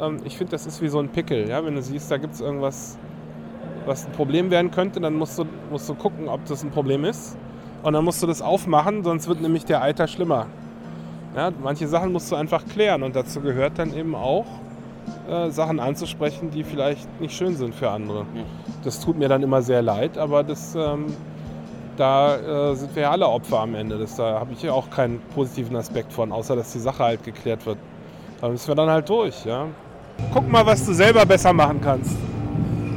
ähm, ich finde, das ist wie so ein Pickel. Ja? Wenn du siehst, da gibt es irgendwas, was ein Problem werden könnte, dann musst du, musst du gucken, ob das ein Problem ist. Und dann musst du das aufmachen, sonst wird nämlich der Eiter schlimmer. Ja, manche Sachen musst du einfach klären und dazu gehört dann eben auch, äh, Sachen anzusprechen, die vielleicht nicht schön sind für andere. Das tut mir dann immer sehr leid, aber das, ähm, da äh, sind wir ja alle Opfer am Ende. Das, da habe ich ja auch keinen positiven Aspekt von, außer dass die Sache halt geklärt wird. Da müssen wir dann halt durch. Ja? Guck mal, was du selber besser machen kannst.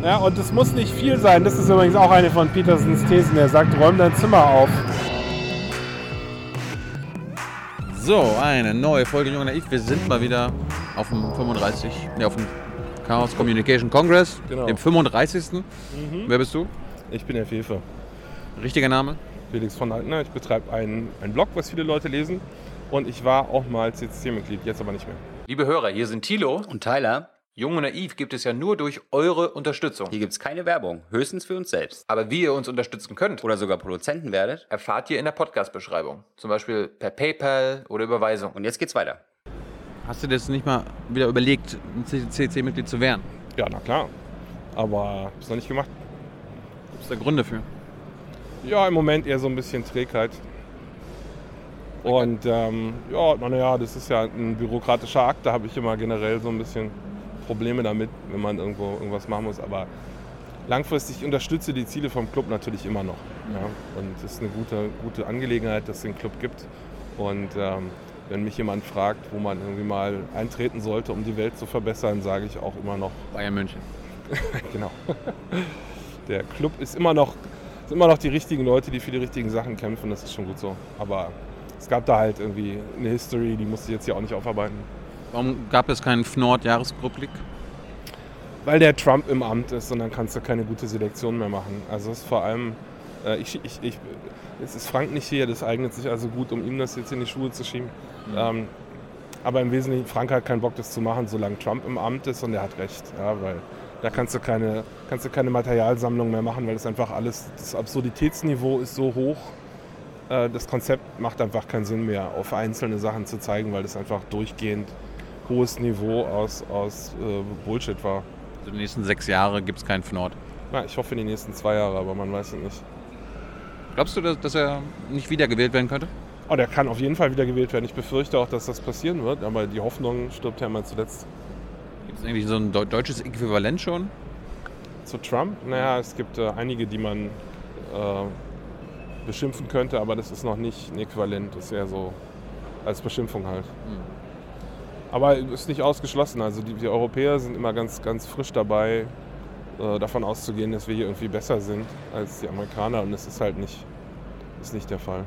Ja, und es muss nicht viel sein. Das ist übrigens auch eine von Petersens Thesen. Er sagt, räum dein Zimmer auf. So, eine neue Folge Junge Naiv. Wir sind mal wieder auf dem 35, ne, auf dem Chaos Communication Congress, Genau. dem 35. Wer bist du? Ich bin der Fefe. Richtiger Name? Felix von Altner. Ich betreibe einen, einen Blog, was viele Leute lesen. Und ich war auch mal CCC-Mitglied, jetzt aber nicht mehr. Liebe Hörer, hier sind Thilo. Und Tyler, Jung und Naiv gibt es ja nur durch eure Unterstützung. hier gibt's keine Werbung, höchstens für uns selbst. Aber wie ihr uns unterstützen könnt, Oder sogar Produzenten werdet. erfahrt ihr in der Podcast-Beschreibung. Zum Beispiel per PayPal oder Überweisung. Und jetzt geht's weiter. Hast du das nicht mal wieder überlegt, ein CCC-Mitglied zu werden? Ja, na klar. Aber hab's noch nicht gemacht. Gibt es da Gründe für? Ja, im Moment eher so ein bisschen Trägheit. Und ähm, ja, naja, das ist ja ein bürokratischer Akt. Da habe ich immer generell so ein bisschen Probleme damit, wenn man irgendwo irgendwas machen muss. Aber langfristig ich unterstütze die Ziele vom Club natürlich immer noch. Ja? Und es ist eine gute, gute Angelegenheit, dass es den Club gibt. Und ähm, wenn mich jemand fragt, wo man irgendwie mal eintreten sollte, um die Welt zu verbessern, sage ich auch immer noch, Bayern München. genau. Der Club ist immer noch, sind immer noch die richtigen Leute, die für die richtigen Sachen kämpfen. Das ist schon gut so. Aber es gab da halt irgendwie eine History, die musste ich jetzt hier auch nicht aufarbeiten. Warum gab es keinen Fnord-Jahresrückblick? Weil der Trump im Amt ist und dann kannst du keine gute Selektion mehr machen. Also es ist vor allem, äh, ich, ich, ich, es ist Frank nicht hier, das eignet sich also gut, um ihm das jetzt in die Schuhe zu schieben. Ähm, aber im Wesentlichen, Frank hat keinen Bock, das zu machen, solange Trump im Amt ist und er hat recht. Ja, weil da kannst du, keine, kannst du keine Materialsammlung mehr machen, weil das einfach alles, das Absurditätsniveau ist so hoch. Äh, das Konzept macht einfach keinen Sinn mehr, auf einzelne Sachen zu zeigen, weil das einfach durchgehend hohes Niveau aus, aus äh, Bullshit war. Also die nächsten sechs Jahre gibt es keinen Fnord. Na, ich hoffe in die nächsten zwei Jahre, aber man weiß es nicht. Glaubst du, dass, dass er nicht wiedergewählt werden könnte? Oh, der kann auf jeden Fall wieder gewählt werden. Ich befürchte auch, dass das passieren wird, aber die Hoffnung stirbt ja immer zuletzt. Gibt es irgendwie so ein deu- deutsches Äquivalent schon? Zu Trump? Naja, es gibt äh, einige, die man äh, beschimpfen könnte, aber das ist noch nicht ein Äquivalent. Das ist eher so als Beschimpfung halt. Aber ist nicht ausgeschlossen. Also die, die Europäer sind immer ganz, ganz frisch dabei, äh, davon auszugehen, dass wir hier irgendwie besser sind als die Amerikaner. Und das ist halt nicht, ist nicht der Fall.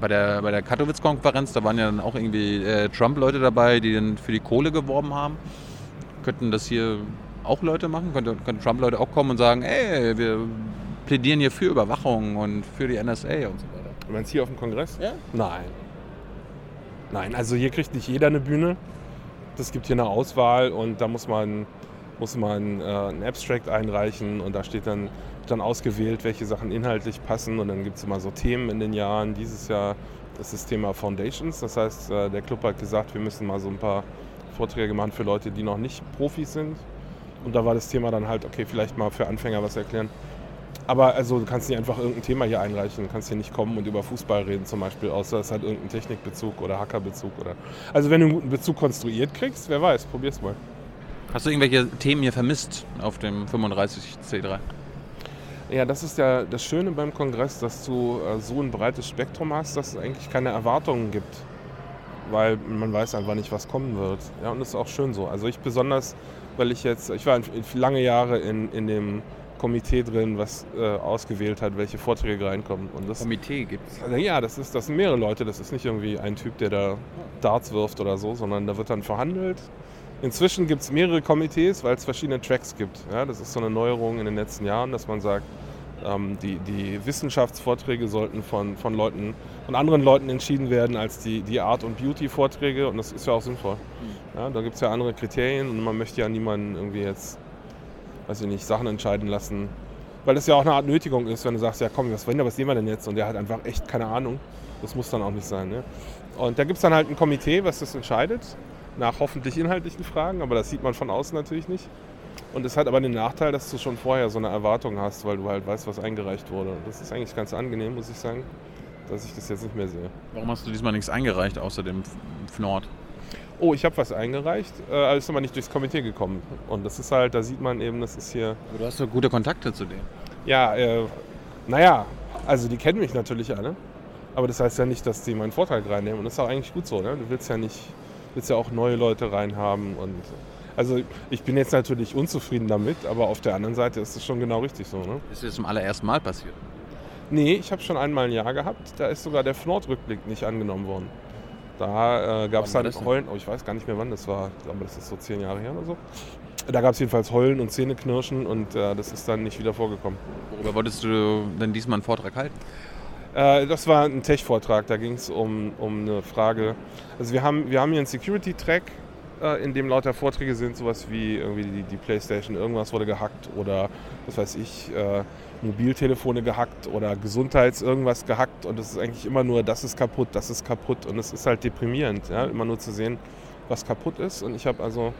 Bei der, bei der Katowice-Konferenz, da waren ja dann auch irgendwie äh, Trump-Leute dabei, die dann für die Kohle geworben haben. Könnten das hier auch Leute machen? Könnte, könnten Trump-Leute auch kommen und sagen, ey, wir plädieren hier für Überwachung und für die NSA und so weiter. Du meinst hier auf dem Kongress? Ja. Nein. Nein, also hier kriegt nicht jeder eine Bühne. Es gibt hier eine Auswahl und da muss man, muss man äh, ein Abstract einreichen und da steht dann, wird dann ausgewählt, welche Sachen inhaltlich passen und dann gibt es immer so Themen in den Jahren. Dieses Jahr ist das Thema Foundations, das heißt, äh, der Club hat gesagt, wir müssen mal so ein paar Vorträge machen für Leute, die noch nicht Profis sind. Und da war das Thema dann halt, okay, vielleicht mal für Anfänger was erklären. Aber also du kannst nicht einfach irgendein Thema hier einreichen, du kannst hier nicht kommen und über Fußball reden zum Beispiel, außer es hat irgendeinen Technikbezug oder Hackerbezug oder. Also wenn du einen guten Bezug konstruiert kriegst, wer weiß, probier's mal. Hast du irgendwelche Themen hier vermisst auf dem 35C3? Ja, das ist ja das Schöne beim Kongress, dass du äh, so ein breites Spektrum hast, dass es eigentlich keine Erwartungen gibt. Weil man weiß einfach nicht, was kommen wird. Ja, und das ist auch schön so. Also ich besonders, weil ich jetzt, ich war lange Jahre in, in dem Komitee drin, was äh, ausgewählt hat, welche Vorträge reinkommen. Und das, Komitee gibt es. Ja, das, ist, das sind mehrere Leute. Das ist nicht irgendwie ein Typ, der da Darts wirft oder so, sondern da wird dann verhandelt. Inzwischen gibt es mehrere Komitees, weil es verschiedene Tracks gibt. Ja, das ist so eine Neuerung in den letzten Jahren, dass man sagt, ähm, die, die Wissenschaftsvorträge sollten von, von Leuten, von anderen Leuten entschieden werden als die, die Art- und Beauty-Vorträge. Und das ist ja auch sinnvoll. Ja, da gibt es ja andere Kriterien und man möchte ja niemanden irgendwie jetzt, weiß ich nicht, Sachen entscheiden lassen. Weil das ja auch eine Art Nötigung ist, wenn du sagst, ja komm, was wir, was sehen wir denn jetzt? Und der hat einfach echt keine Ahnung. Das muss dann auch nicht sein. Ne? Und da gibt es dann halt ein Komitee, was das entscheidet. nach hoffentlich inhaltlichen Fragen, aber das sieht man von außen natürlich nicht. Und es hat aber den Nachteil, dass du schon vorher so eine Erwartung hast, weil du halt weißt, was eingereicht wurde. Das ist eigentlich ganz angenehm, muss ich sagen, dass ich das jetzt nicht mehr sehe. Warum hast du diesmal nichts eingereicht, außer dem Fnord? Oh, ich habe was eingereicht, äh, aber ist aber nicht durchs Komitee gekommen. Und das ist halt, da sieht man eben, das ist hier. Aber du hast doch gute Kontakte zu denen. Ja, äh, naja, also die kennen mich natürlich alle. Aber das heißt ja nicht, dass die meinen Vortrag reinnehmen. Und das ist auch eigentlich gut so, ne? Du willst ja nicht, willst ja auch neue Leute reinhaben. Und also ich bin jetzt natürlich unzufrieden damit, aber auf der anderen Seite ist es schon genau richtig so, ne? Ist das zum allerersten Mal passiert? Nee, ich habe schon einmal ein Jahr gehabt. Da ist sogar der Fnord-Rückblick nicht angenommen worden. Da äh, gab es dann? Heulen, oh, ich weiß gar nicht mehr wann das war, aber das ist so zehn Jahre her oder so. Da gab es jedenfalls Heulen und Zähneknirschen und äh, das ist dann nicht wieder vorgekommen. Worüber wolltest du denn diesmal einen Vortrag halten? Äh, das war ein Tech-Vortrag, da ging es um, um eine Frage. Also wir haben, wir haben hier einen Security-Track, äh, in dem lauter Vorträge sind, sowas wie irgendwie die, die Playstation, irgendwas wurde gehackt oder was weiß ich, äh, Mobiltelefone gehackt oder Gesundheits irgendwas gehackt und es ist eigentlich immer nur, das ist kaputt, das ist kaputt und es ist halt deprimierend, ja? immer nur zu sehen, was kaputt ist und ich habe also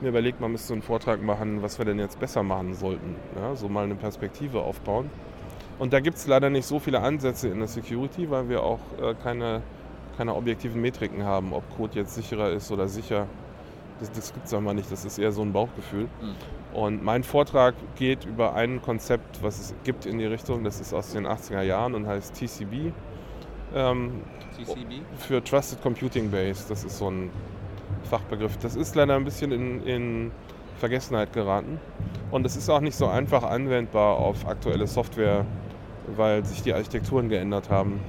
mir überlegt, man müsste einen Vortrag machen, was wir denn jetzt besser machen sollten, ja? so mal eine Perspektive aufbauen. Und da gibt es leider nicht so viele Ansätze in der Security, weil wir auch äh, keine, keine objektiven Metriken haben, ob Code jetzt sicherer ist oder sicher. Das, das gibt es einfach nicht, das ist eher so ein Bauchgefühl. Und mein Vortrag geht über ein Konzept, was es gibt in die Richtung, das ist aus den 80er Jahren und heißt TCB. Ähm, CCB? für Trusted Computing Base, das ist so ein Fachbegriff. Das ist leider ein bisschen in, in Vergessenheit geraten. Und es ist auch nicht so einfach anwendbar auf aktuelle Software, weil sich die Architekturen geändert haben.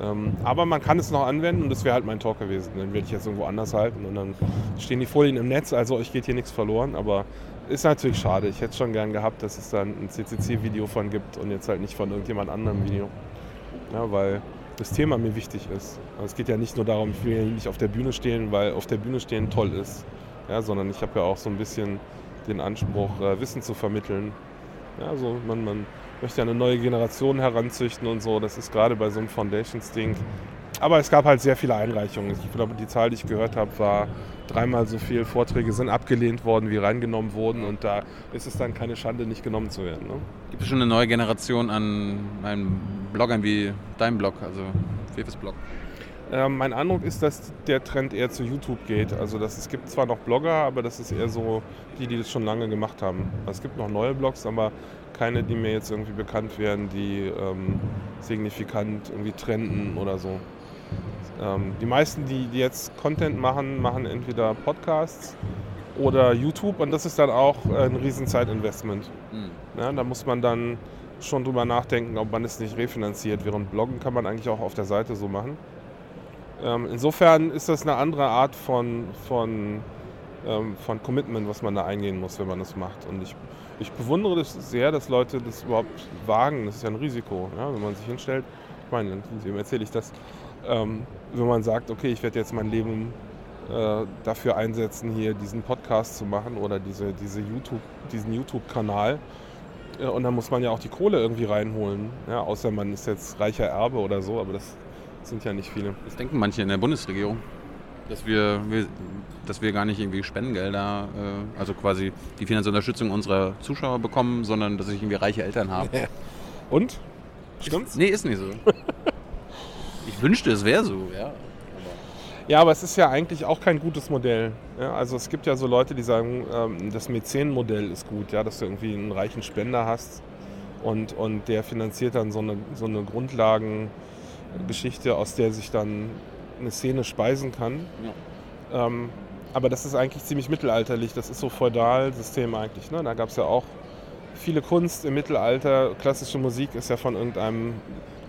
Ähm, aber man kann es noch anwenden und das wäre halt mein Talk gewesen. Den werde ich jetzt irgendwo anders halten und dann stehen die Folien im Netz, also euch geht hier nichts verloren. Aber ist natürlich schade. Ich hätte schon gern gehabt, dass es dann ein CCC-Video von gibt und jetzt halt nicht von irgendjemand anderem Video. Ja, weil das Thema mir wichtig ist. Also es geht ja nicht nur darum, ich will ja nicht auf der Bühne stehen, weil auf der Bühne stehen toll ist, ja, sondern ich habe ja auch so ein bisschen den Anspruch, äh, Wissen zu vermitteln. Ja, also man, man möchte ja eine neue Generation heranzüchten und so. Das ist gerade bei so einem Foundations-Ding. Aber es gab halt sehr viele Einreichungen. Ich glaube, die Zahl, die ich gehört habe, war dreimal so viel Vorträge sind abgelehnt worden, wie reingenommen wurden. Und da ist es dann keine Schande, nicht genommen zu werden. Ne? Gibt es schon eine neue Generation an meinen Bloggern wie dein Blog, also Fefes Blog? Ähm, mein Eindruck ist, dass der Trend eher zu YouTube geht. Also dass es gibt zwar noch Blogger, aber das ist eher so die, die das schon lange gemacht haben. Es gibt noch neue Blogs, aber keine, die mir jetzt irgendwie bekannt wären, die ähm, signifikant irgendwie trenden oder so. Ähm, die meisten, die, die jetzt Content machen, machen entweder Podcasts oder YouTube und das ist dann auch äh, ein riesen Zeitinvestment. Ja, da muss man dann schon drüber nachdenken, ob man es nicht refinanziert. Während Bloggen kann man eigentlich auch auf der Seite so machen. Ähm, insofern ist das eine andere Art von, von, ähm, von Commitment, was man da eingehen muss, wenn man das macht. Und ich, ich bewundere das sehr, dass Leute das überhaupt wagen. Das ist ja ein Risiko, ja, wenn man sich hinstellt. Ich meine, wem erzähle ich das? Ähm, wenn man sagt, okay, ich werde jetzt mein Leben äh, dafür einsetzen, hier diesen Podcast zu machen oder diese, diese YouTube, diesen YouTube-Kanal. Äh, und dann muss man ja auch die Kohle irgendwie reinholen. Ja, außer man ist jetzt reicher Erbe oder so, aber das sind ja nicht viele. Das denken manche in der Bundesregierung. Dass wir, wir, dass wir gar nicht irgendwie Spendengelder, äh, also quasi die finanzielle Unterstützung unserer Zuschauer bekommen, sondern dass ich irgendwie reiche Eltern habe. Und? Stimmt's? Nee, ist nicht so. ich wünschte, es wäre so, ja. Ja, aber es ist ja eigentlich auch kein gutes Modell. Ja, also es gibt ja so Leute, die sagen, ähm, das Mäzenenmodell ist gut, ja, dass du irgendwie einen reichen Spender hast und, und der finanziert dann so eine, so eine Grundlagengeschichte, aus der sich dann eine Szene speisen kann. Ähm, aber das ist eigentlich ziemlich mittelalterlich, das ist so Feudalsystem eigentlich. Ne? Da gab es ja auch viele Kunst im Mittelalter, klassische Musik ist ja von irgendeinem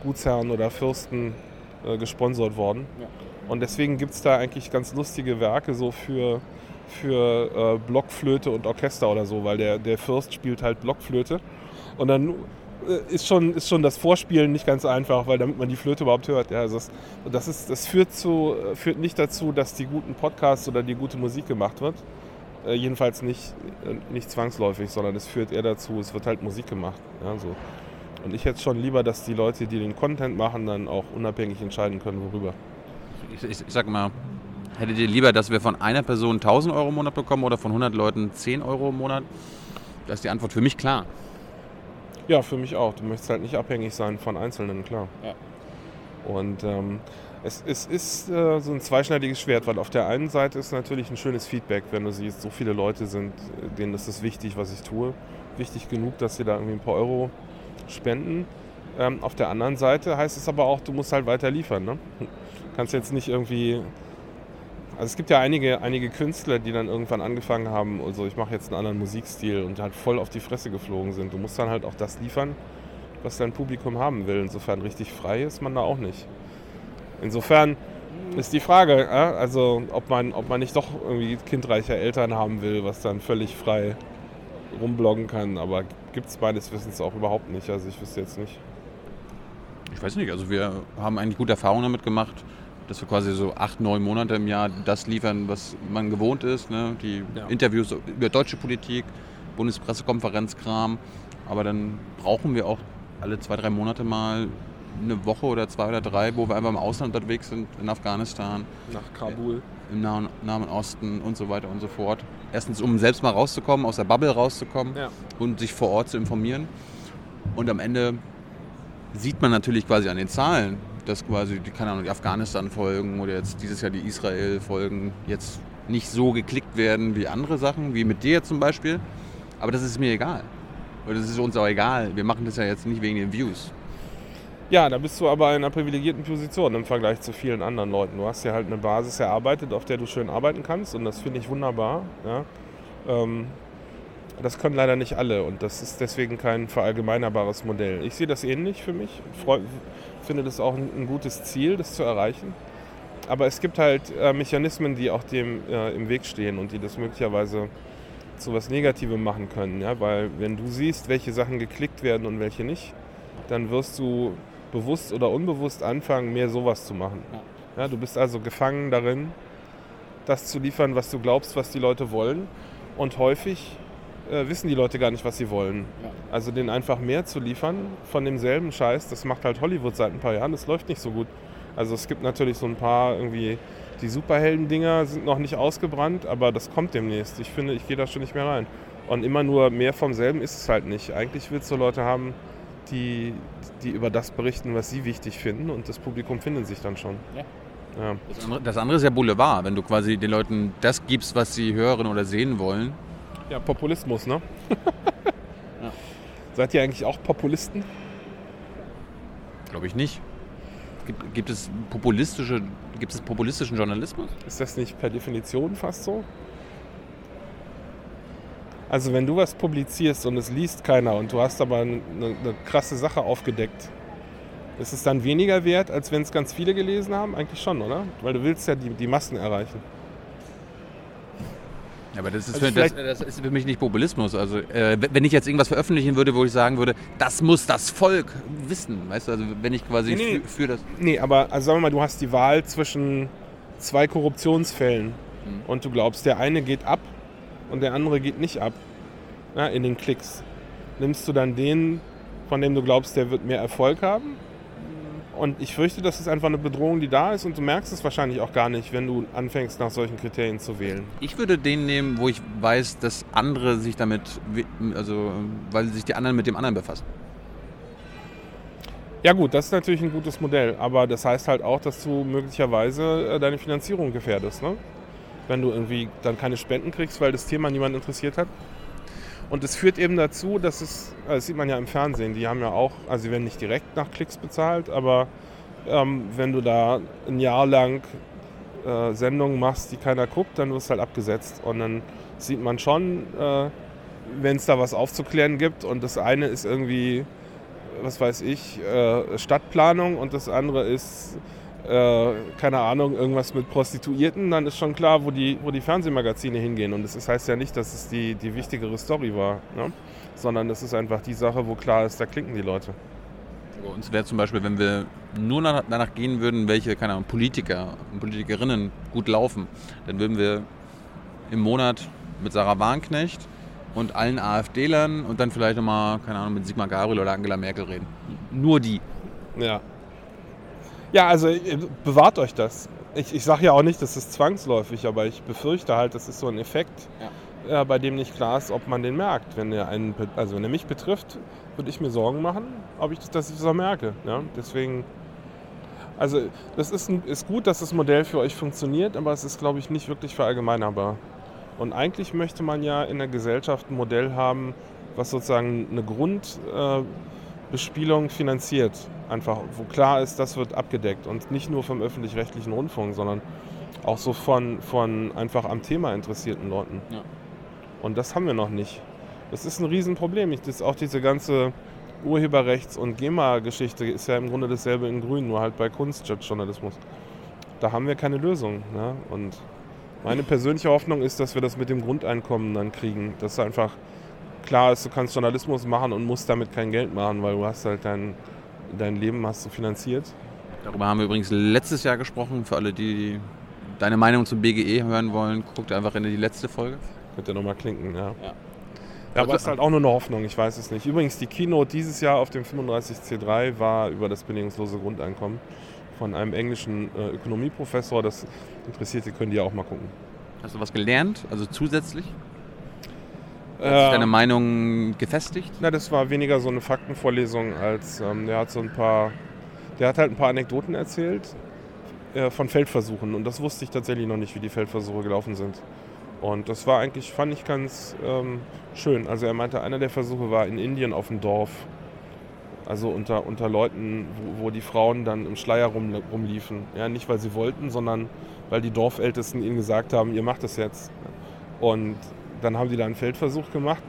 Gutsherrn oder Fürsten äh, gesponsert worden. Und deswegen gibt es da eigentlich ganz lustige Werke so für, für äh, Blockflöte und Orchester oder so, weil der, der Fürst spielt halt Blockflöte. Und dann äh, ist schon, ist schon das Vorspielen nicht ganz einfach, weil damit man die Flöte überhaupt hört. Ja, also das, das, ist, das führt, zu, äh, führt nicht dazu, dass die guten Podcasts oder die gute Musik gemacht wird. Äh, jedenfalls nicht, äh, nicht zwangsläufig, sondern es führt eher dazu, es wird halt Musik gemacht. Ja, so. Und ich hätte schon lieber, dass die Leute, die den Content machen, dann auch unabhängig entscheiden können, worüber. Ich, ich, ich sag mal, Hättet ihr lieber, dass wir von einer Person 1000 Euro im Monat bekommen oder von 100 Leuten 10 Euro im Monat? Da ist die Antwort für mich klar. Ja, für mich auch. Du möchtest halt nicht abhängig sein von Einzelnen, klar. Ja. Und ähm, es, es ist äh, so ein zweischneidiges Schwert, weil auf der einen Seite ist natürlich ein schönes Feedback, wenn du siehst, so viele Leute sind, äh, denen ist es wichtig, was ich tue. Wichtig genug, dass sie da irgendwie ein paar Euro spenden. Ähm, auf der anderen Seite heißt es aber auch, du musst halt weiter liefern. Ne? Kannst jetzt nicht irgendwie. Also es gibt ja einige, einige Künstler, die dann irgendwann angefangen haben, also ich mache jetzt einen anderen Musikstil und halt voll auf die Fresse geflogen sind. Du musst dann halt auch das liefern, was dein Publikum haben will. Insofern richtig frei ist man da auch nicht. Insofern ist die Frage, also ob man, ob man nicht doch irgendwie kindreiche Eltern haben will, was dann völlig frei rumbloggen kann. Aber gibt es meines Wissens auch überhaupt nicht. Also ich wüsste jetzt nicht. Ich weiß nicht, also wir haben eigentlich gute Erfahrungen damit gemacht, dass wir quasi so acht, neun Monate im Jahr das liefern, was man gewohnt ist. Ne? Die Ja. Interviews über deutsche Politik, Bundespressekonferenzkram. Aber dann brauchen wir auch alle zwei, drei Monate mal eine Woche oder zwei oder drei, wo wir einfach im Ausland unterwegs sind, in Afghanistan, Nach Kabul. im Nahen, Nahen Osten und so weiter und so fort. Erstens, um selbst mal rauszukommen, aus der Bubble rauszukommen Ja. und sich vor Ort zu informieren. Und am Ende sieht man natürlich quasi an den Zahlen, dass quasi die, keine Ahnung, die Afghanistan-Folgen oder jetzt dieses Jahr die Israel-Folgen jetzt nicht so geklickt werden wie andere Sachen, wie mit dir zum Beispiel. Aber das ist mir egal. Oder das ist uns auch egal. Wir machen das ja jetzt nicht wegen den Views. Ja, da bist du aber in einer privilegierten Position im Vergleich zu vielen anderen Leuten. Du hast ja halt eine Basis erarbeitet, auf der du schön arbeiten kannst und das finde ich wunderbar. Ja. Ähm, das können leider nicht alle und das ist deswegen kein verallgemeinerbares Modell. Ich sehe das ähnlich für mich. Freu finde das auch ein, ein gutes Ziel, das zu erreichen. Aber es gibt halt äh, Mechanismen, die auch dem äh, im Weg stehen und die das möglicherweise zu was Negativem machen können. Ja? Weil wenn du siehst, welche Sachen geklickt werden und welche nicht, dann wirst du bewusst oder unbewusst anfangen, mehr sowas zu machen. Ja, du bist also gefangen darin, das zu liefern, was du glaubst, was die Leute wollen. Und häufig äh, wissen die Leute gar nicht, was sie wollen. Also den einfach mehr zu liefern von demselben Scheiß, das macht halt Hollywood seit ein paar Jahren, das läuft nicht so gut. Also es gibt natürlich so ein paar irgendwie, die Superhelden-Dinger sind noch nicht ausgebrannt, aber das kommt demnächst. Ich finde, ich gehe da schon nicht mehr rein. Und immer nur mehr vom selben ist es halt nicht. Eigentlich willst du Leute haben, die, die über das berichten, was sie wichtig finden und das Publikum findet sich dann schon. Ja. Ja. Das andere, das andere ist ja Boulevard, wenn du quasi den Leuten das gibst, was sie hören oder sehen wollen. Ja, Populismus, ne? Seid ihr eigentlich auch Populisten? Glaube ich nicht. Gibt, gibt, es populistische, gibt es populistischen Journalismus? Ist das nicht per Definition fast so? Also wenn du was publizierst und es liest keiner und du hast aber eine, eine krasse Sache aufgedeckt, ist es dann weniger wert, als wenn es ganz viele gelesen haben? Eigentlich schon, oder? Weil du willst ja die, die Massen erreichen. Ja, aber das ist, Also für, das, das ist für mich nicht Populismus. Also äh, wenn ich jetzt irgendwas veröffentlichen würde, wo ich sagen würde, das muss das Volk wissen, weißt du, also wenn ich quasi Nee, für, für das... Nee, aber also sagen wir mal, du hast die Wahl zwischen zwei Korruptionsfällen und du glaubst, der eine geht ab und der andere geht nicht ab ja, in den Klicks. Nimmst du dann den, von dem du glaubst, der wird mehr Erfolg haben? Und ich fürchte, das ist einfach eine Bedrohung, die da ist und du merkst es wahrscheinlich auch gar nicht, wenn du anfängst, nach solchen Kriterien zu wählen. Ich würde den nehmen, wo ich weiß, dass andere sich damit, also weil sich die anderen mit dem anderen befassen. Ja gut, das ist natürlich ein gutes Modell, aber das heißt halt auch, dass du möglicherweise äh, deine Finanzierung gefährdest, ne? Wenn du irgendwie dann keine Spenden kriegst, weil das Thema niemand interessiert hat. Und es führt eben dazu, dass es, äh, das sieht man ja im Fernsehen, die haben ja auch, also sie werden nicht direkt nach Klicks bezahlt, aber ähm, wenn du da ein Jahr lang äh, Sendungen machst, die keiner guckt, dann wirst du halt abgesetzt. Und dann sieht man schon, äh, wenn es da was aufzuklären gibt und das eine ist irgendwie was weiß ich, äh, Stadtplanung und das andere ist, äh, keine Ahnung, irgendwas mit Prostituierten, dann ist schon klar, wo die, wo die Fernsehmagazine hingehen. Und das ist, heißt ja nicht, dass es die, die wichtigere Story war, ne? sondern das ist einfach die Sache, wo klar ist, da klicken die Leute. Bei uns wäre zum Beispiel, wenn wir nur nach- danach gehen würden, welche, keine Ahnung, Politiker und Politikerinnen gut laufen, dann würden wir im Monat mit Sarah Warnknecht und allen AfDlern und dann vielleicht nochmal, keine Ahnung, mit Sigmar Gabriel oder Angela Merkel reden. Nur die. Ja. Ja, also äh, bewahrt euch das. ich, ich sage ja auch nicht, das ist zwangsläufig, aber ich befürchte halt, das ist so ein Effekt, äh, bei dem nicht klar ist, ob man den merkt. Wenn er einen, also wenn er mich betrifft, würde ich mir Sorgen machen, ob ich das, dass ich das auch merke. Ja? Deswegen, also das ist, ein, ist gut, dass das Modell für euch funktioniert, aber es ist, glaube ich, nicht wirklich verallgemeinerbar. Und eigentlich möchte man ja in der Gesellschaft ein Modell haben, was sozusagen eine Grundbespielung äh, Bespielung finanziert. Einfach, wo klar ist, das wird abgedeckt. Und nicht nur vom öffentlich-rechtlichen Rundfunk, sondern auch so von, von einfach am Thema interessierten Leuten. Ja. Und das haben wir noch nicht. Das ist ein Riesenproblem. Ich, das auch diese ganze Urheberrechts- und GEMA-Geschichte ist ja im Grunde dasselbe in Grün, nur halt bei Kunstjournalismus. Da haben wir keine Lösung. Ne? Und meine persönliche Hoffnung ist, dass wir das mit dem Grundeinkommen dann kriegen. Dass einfach klar ist, du kannst Journalismus machen und musst damit kein Geld machen, weil du hast halt dein, dein Leben hast du finanziert. Darüber haben wir übrigens letztes Jahr gesprochen. Für alle, die deine Meinung zum BGE hören wollen, guckt einfach in die letzte Folge. Könnt ihr nochmal klinken, ja. Ja. Ja, aber es ist halt auch nur eine Hoffnung, ich weiß es nicht. Übrigens, die Keynote dieses Jahr auf dem 35C3 war über das bedingungslose Grundeinkommen von einem englischen äh, Ökonomieprofessor. Das Interessierte können die ja auch mal gucken. Hast du was gelernt? Also zusätzlich? Hat sich deine Meinung gefestigt? na, das war weniger so eine Faktenvorlesung, als ähm, der hat so ein paar, der hat halt ein paar Anekdoten erzählt äh, von Feldversuchen. Und das wusste ich tatsächlich noch nicht, wie die Feldversuche gelaufen sind. Und das war eigentlich, fand ich ganz ähm, schön. Also er meinte, einer der Versuche war in Indien auf dem Dorf. Also unter, unter Leuten, wo, wo die Frauen dann im Schleier rum, rumliefen. Ja, nicht weil sie wollten, sondern weil die Dorfältesten ihnen gesagt haben, ihr macht das jetzt. Und dann haben die da einen Feldversuch gemacht.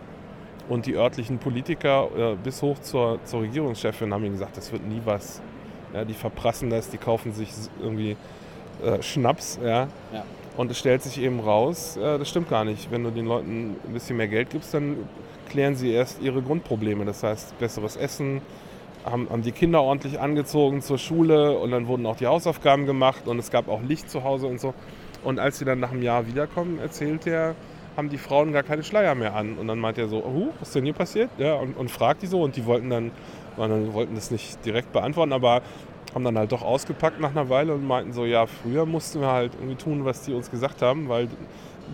Und die örtlichen Politiker äh, bis hoch zur, zur Regierungschefin haben ihnen gesagt, das wird nie was. Ja, die verprassen das, die kaufen sich irgendwie äh, Schnaps. Ja. Ja. Und es stellt sich eben raus, äh, das stimmt gar nicht. Wenn du den Leuten ein bisschen mehr Geld gibst, dann klären sie erst ihre Grundprobleme. Das heißt, besseres Essen, haben, haben die Kinder ordentlich angezogen zur Schule und dann wurden auch die Hausaufgaben gemacht und es gab auch Licht zu Hause und so. Und als sie dann nach einem Jahr wiederkommen, erzählt er, haben die Frauen gar keine Schleier mehr an. Und dann meint er so, oh, was ist denn hier passiert? Ja, und, und fragt die so und die wollten dann, dann, wollten das nicht direkt beantworten, aber haben dann halt doch ausgepackt nach einer Weile und meinten so, ja, früher mussten wir halt irgendwie tun, was die uns gesagt haben, weil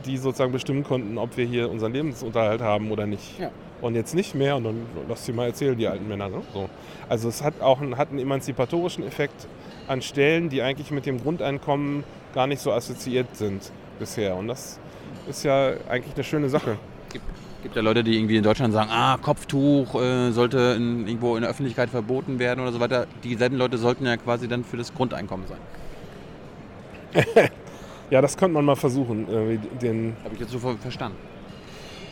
die sozusagen bestimmen konnten, ob wir hier unseren Lebensunterhalt haben oder nicht. Ja. Und jetzt nicht mehr und dann lass sie mal erzählen, die alten Männer. Ne? So. Also es hat auch einen, hat einen emanzipatorischen Effekt an Stellen, die eigentlich mit dem Grundeinkommen gar nicht so assoziiert sind bisher. Und das ist ja eigentlich eine schöne Sache. gibt ja Leute, die irgendwie in Deutschland sagen, ah, Kopftuch äh, sollte in, irgendwo in der Öffentlichkeit verboten werden oder so weiter. Dieselben Leute sollten ja quasi dann für das Grundeinkommen sein. Ja, das könnte man mal versuchen. äh, Den, Habe ich jetzt so ver- verstanden.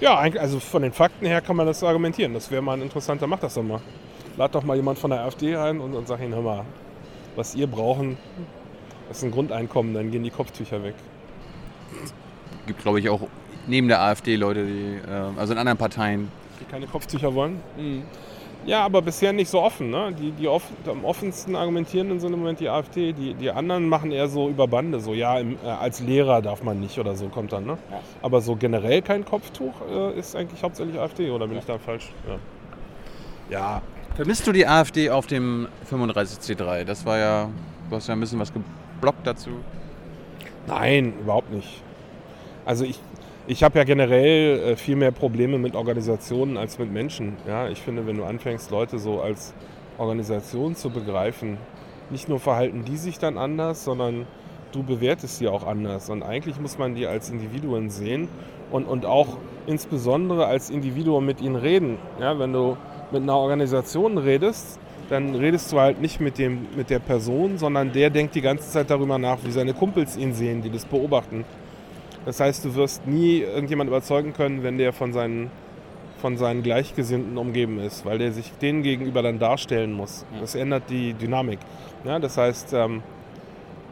ja, also von den Fakten her kann man das argumentieren. Das wäre mal ein interessanter, macht das doch mal. Lad doch mal jemand von der AfD rein und, und sag ihnen, hör mal, was ihr brauchen, das ist ein Grundeinkommen, dann gehen die Kopftücher weg. Gibt, glaube ich, auch neben der AfD Leute, die, äh, also in anderen Parteien. Die keine Kopftücher wollen. Ja, aber bisher nicht so offen. Ne? Die, die off am offensten argumentierenden sind im Moment die AfD. Die, die anderen machen eher so über Bande. So, ja, im, äh, als Lehrer darf man nicht oder so, kommt dann. Ne? Ja. Aber so generell kein Kopftuch äh, ist eigentlich hauptsächlich AfD, oder bin ich da falsch? Ja. ja, Vermisst du die AfD auf dem 35C3? Das war ja, du hast ja ein bisschen was geblockt dazu. Nein, überhaupt nicht. Also ich, ich habe ja generell äh, viel mehr Probleme mit Organisationen als mit Menschen. Ja, ich finde, wenn du anfängst, Leute so als Organisation zu begreifen, nicht nur verhalten die sich dann anders, sondern du bewertest sie auch anders. Und eigentlich muss man die als Individuen sehen und, und auch insbesondere als Individuum mit ihnen reden. Ja, wenn du mit einer Organisation redest, dann redest du halt nicht mit, dem, mit der Person, sondern der denkt die ganze Zeit darüber nach, wie seine Kumpels ihn sehen, die das beobachten. Das heißt, du wirst nie irgendjemand überzeugen können, wenn der von seinen, von seinen Gleichgesinnten umgeben ist, weil der sich denen gegenüber dann darstellen muss. Das ändert die Dynamik. Ja, das heißt, ähm,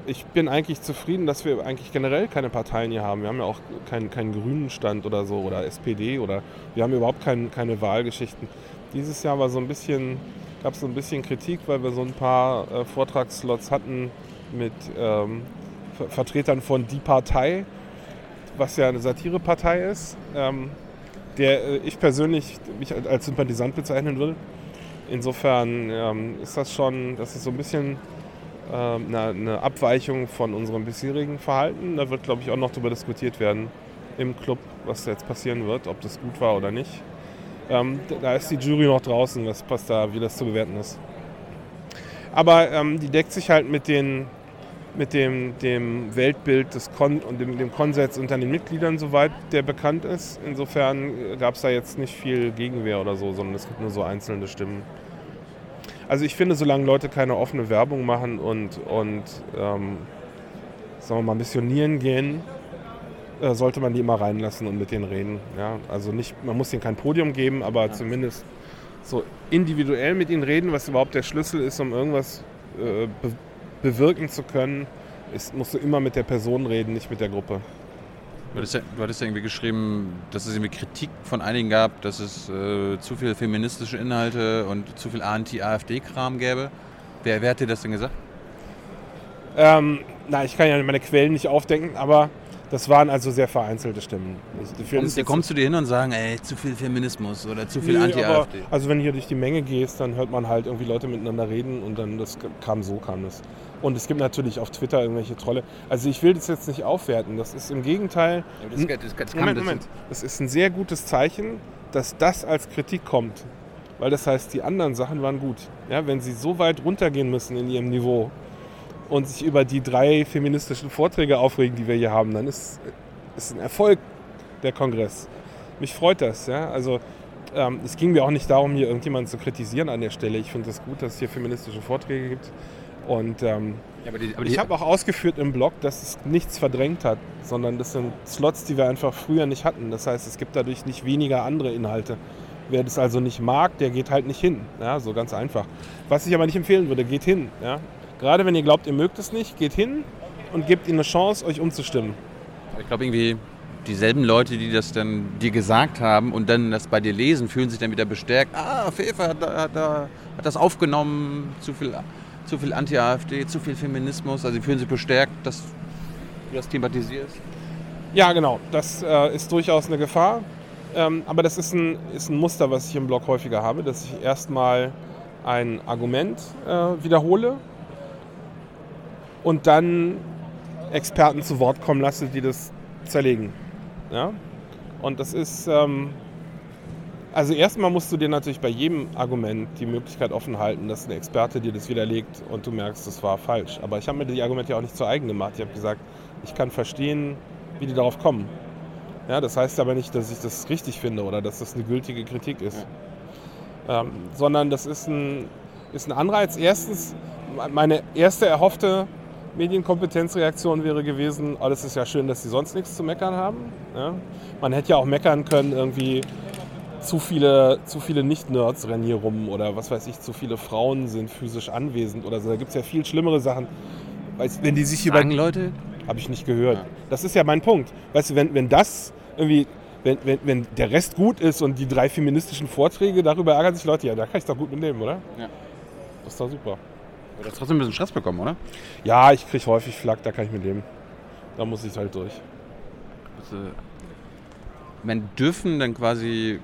ich bin eigentlich zufrieden, dass wir eigentlich generell keine Parteien hier haben. Wir haben ja auch keinen, keinen grünen Stand oder so oder SPD oder wir haben überhaupt kein, keine Wahlgeschichten. Dieses Jahr war so ein bisschen, gab es so ein bisschen Kritik, weil wir so ein paar äh, Vortragsslots hatten mit ähm, Ver Vertretern von Die Partei, was ja eine Satirepartei ist, ähm, der äh, ich persönlich mich als Sympathisant bezeichnen will. Insofern ähm, ist das schon, das ist so ein bisschen ähm, eine, eine Abweichung von unserem bisherigen Verhalten. Da wird, glaube ich, auch noch darüber diskutiert werden im Club, was jetzt passieren wird, ob das gut war oder nicht. Ähm, da ist die Jury noch draußen, was passt da, wie das zu bewerten ist. Aber ähm, die deckt sich halt mit, den, mit dem, dem Weltbild des Kon und dem, dem Konsens unter den Mitgliedern, soweit der bekannt ist. Insofern gab es da jetzt nicht viel Gegenwehr oder so, sondern es gibt nur so einzelne Stimmen. Also ich finde, solange Leute keine offene Werbung machen und, und ähm, sagen wir mal, missionieren gehen, äh, sollte man die immer reinlassen und mit denen reden. Ja? Also nicht, man muss ihnen kein Podium geben, aber ja. zumindest so individuell mit ihnen reden, was überhaupt der Schlüssel ist, um irgendwas äh, bewirken zu können, ist, musst du immer mit der Person reden, nicht mit der Gruppe. Du hattest, ja, du hattest ja irgendwie geschrieben, dass es irgendwie Kritik von einigen gab, dass es äh, zu viele feministische Inhalte und zu viel Anti-AfD-Kram gäbe. Wer, wer hat dir das denn gesagt? Ähm, na, ich kann ja meine Quellen nicht aufdenken, aber das waren also sehr vereinzelte Stimmen. Kommst, da kommst du dir hin und sagen, ey, zu viel Feminismus oder zu viel nee, Anti-AfD? Also wenn du hier durch die Menge gehst, dann hört man halt irgendwie Leute miteinander reden und dann das kam so, kam das. Und es gibt natürlich auf Twitter irgendwelche Trolle. Also ich will das jetzt nicht aufwerten. Das ist im Gegenteil. Das, das, das Moment, Moment. Das ist ein sehr gutes Zeichen, dass das als Kritik kommt. Weil das heißt, die anderen Sachen waren gut. Ja, wenn sie so weit runtergehen müssen in ihrem Niveau, und sich über die drei feministischen Vorträge aufregen, die wir hier haben, dann ist es ein Erfolg der Kongress. Mich freut das. Ja? Also ähm, es ging mir auch nicht darum, hier irgendjemanden zu kritisieren an der Stelle. Ich finde es gut, dass es hier feministische Vorträge gibt. Und ähm, ja, aber die, aber ich habe auch ausgeführt im Blog, dass es nichts verdrängt hat, sondern das sind Slots, die wir einfach früher nicht hatten. Das heißt, es gibt dadurch nicht weniger andere Inhalte. Wer das also nicht mag, der geht halt nicht hin. Ja, so ganz einfach. Was ich aber nicht empfehlen würde, geht hin. Ja? Gerade wenn ihr glaubt, ihr mögt es nicht, geht hin und gebt ihnen eine Chance, euch umzustimmen. Ich glaube irgendwie, dieselben Leute, die das dann dir gesagt haben und dann das bei dir lesen, fühlen sich dann wieder bestärkt. Ah, Fefe hat, hat, hat das aufgenommen, zu viel, zu viel Anti-AfD, zu viel Feminismus. Also sie fühlen sich bestärkt, dass du das thematisierst. Ja, genau. Das äh, ist durchaus eine Gefahr. Ähm, aber das ist ein, ist ein Muster, was ich im Blog häufiger habe, dass ich erstmal ein Argument äh, wiederhole und dann Experten zu Wort kommen lasse, die das zerlegen. Ja? Und das ist, ähm, also erstmal musst du dir natürlich bei jedem Argument die Möglichkeit offen halten, dass ein Experte dir das widerlegt und du merkst, das war falsch. Aber ich habe mir die Argumente ja auch nicht zu eigen gemacht. Ich habe gesagt, ich kann verstehen, wie die darauf kommen. Ja, das heißt aber nicht, dass ich das richtig finde oder dass das eine gültige Kritik ist. Ja. Ähm, sondern das ist ein, ist ein Anreiz. Erstens, meine erste erhoffte Medienkompetenzreaktion wäre gewesen, oh, ist ja schön, dass sie sonst nichts zu meckern haben. Ja? Man hätte ja auch meckern können, irgendwie zu viele, zu viele Nicht-Nerds rennen hier rum oder was weiß ich, zu viele Frauen sind physisch anwesend oder so. Da gibt es ja viel schlimmere Sachen. Weißt, wenn die sich Sagen über, Leute? Habe ich nicht gehört. Ja. Das ist ja mein Punkt. Weißt du, wenn, wenn das irgendwie, wenn, wenn, wenn der Rest gut ist und die drei feministischen Vorträge, darüber ärgern sich Leute, ja, da kann ich doch gut mitnehmen, oder? Ja. Das ist doch super. Du hast trotzdem ein bisschen Stress bekommen, oder? Ja, ich kriege häufig Flak, da kann ich mit leben. Da muss ich halt durch. Also, man dürfen dann quasi,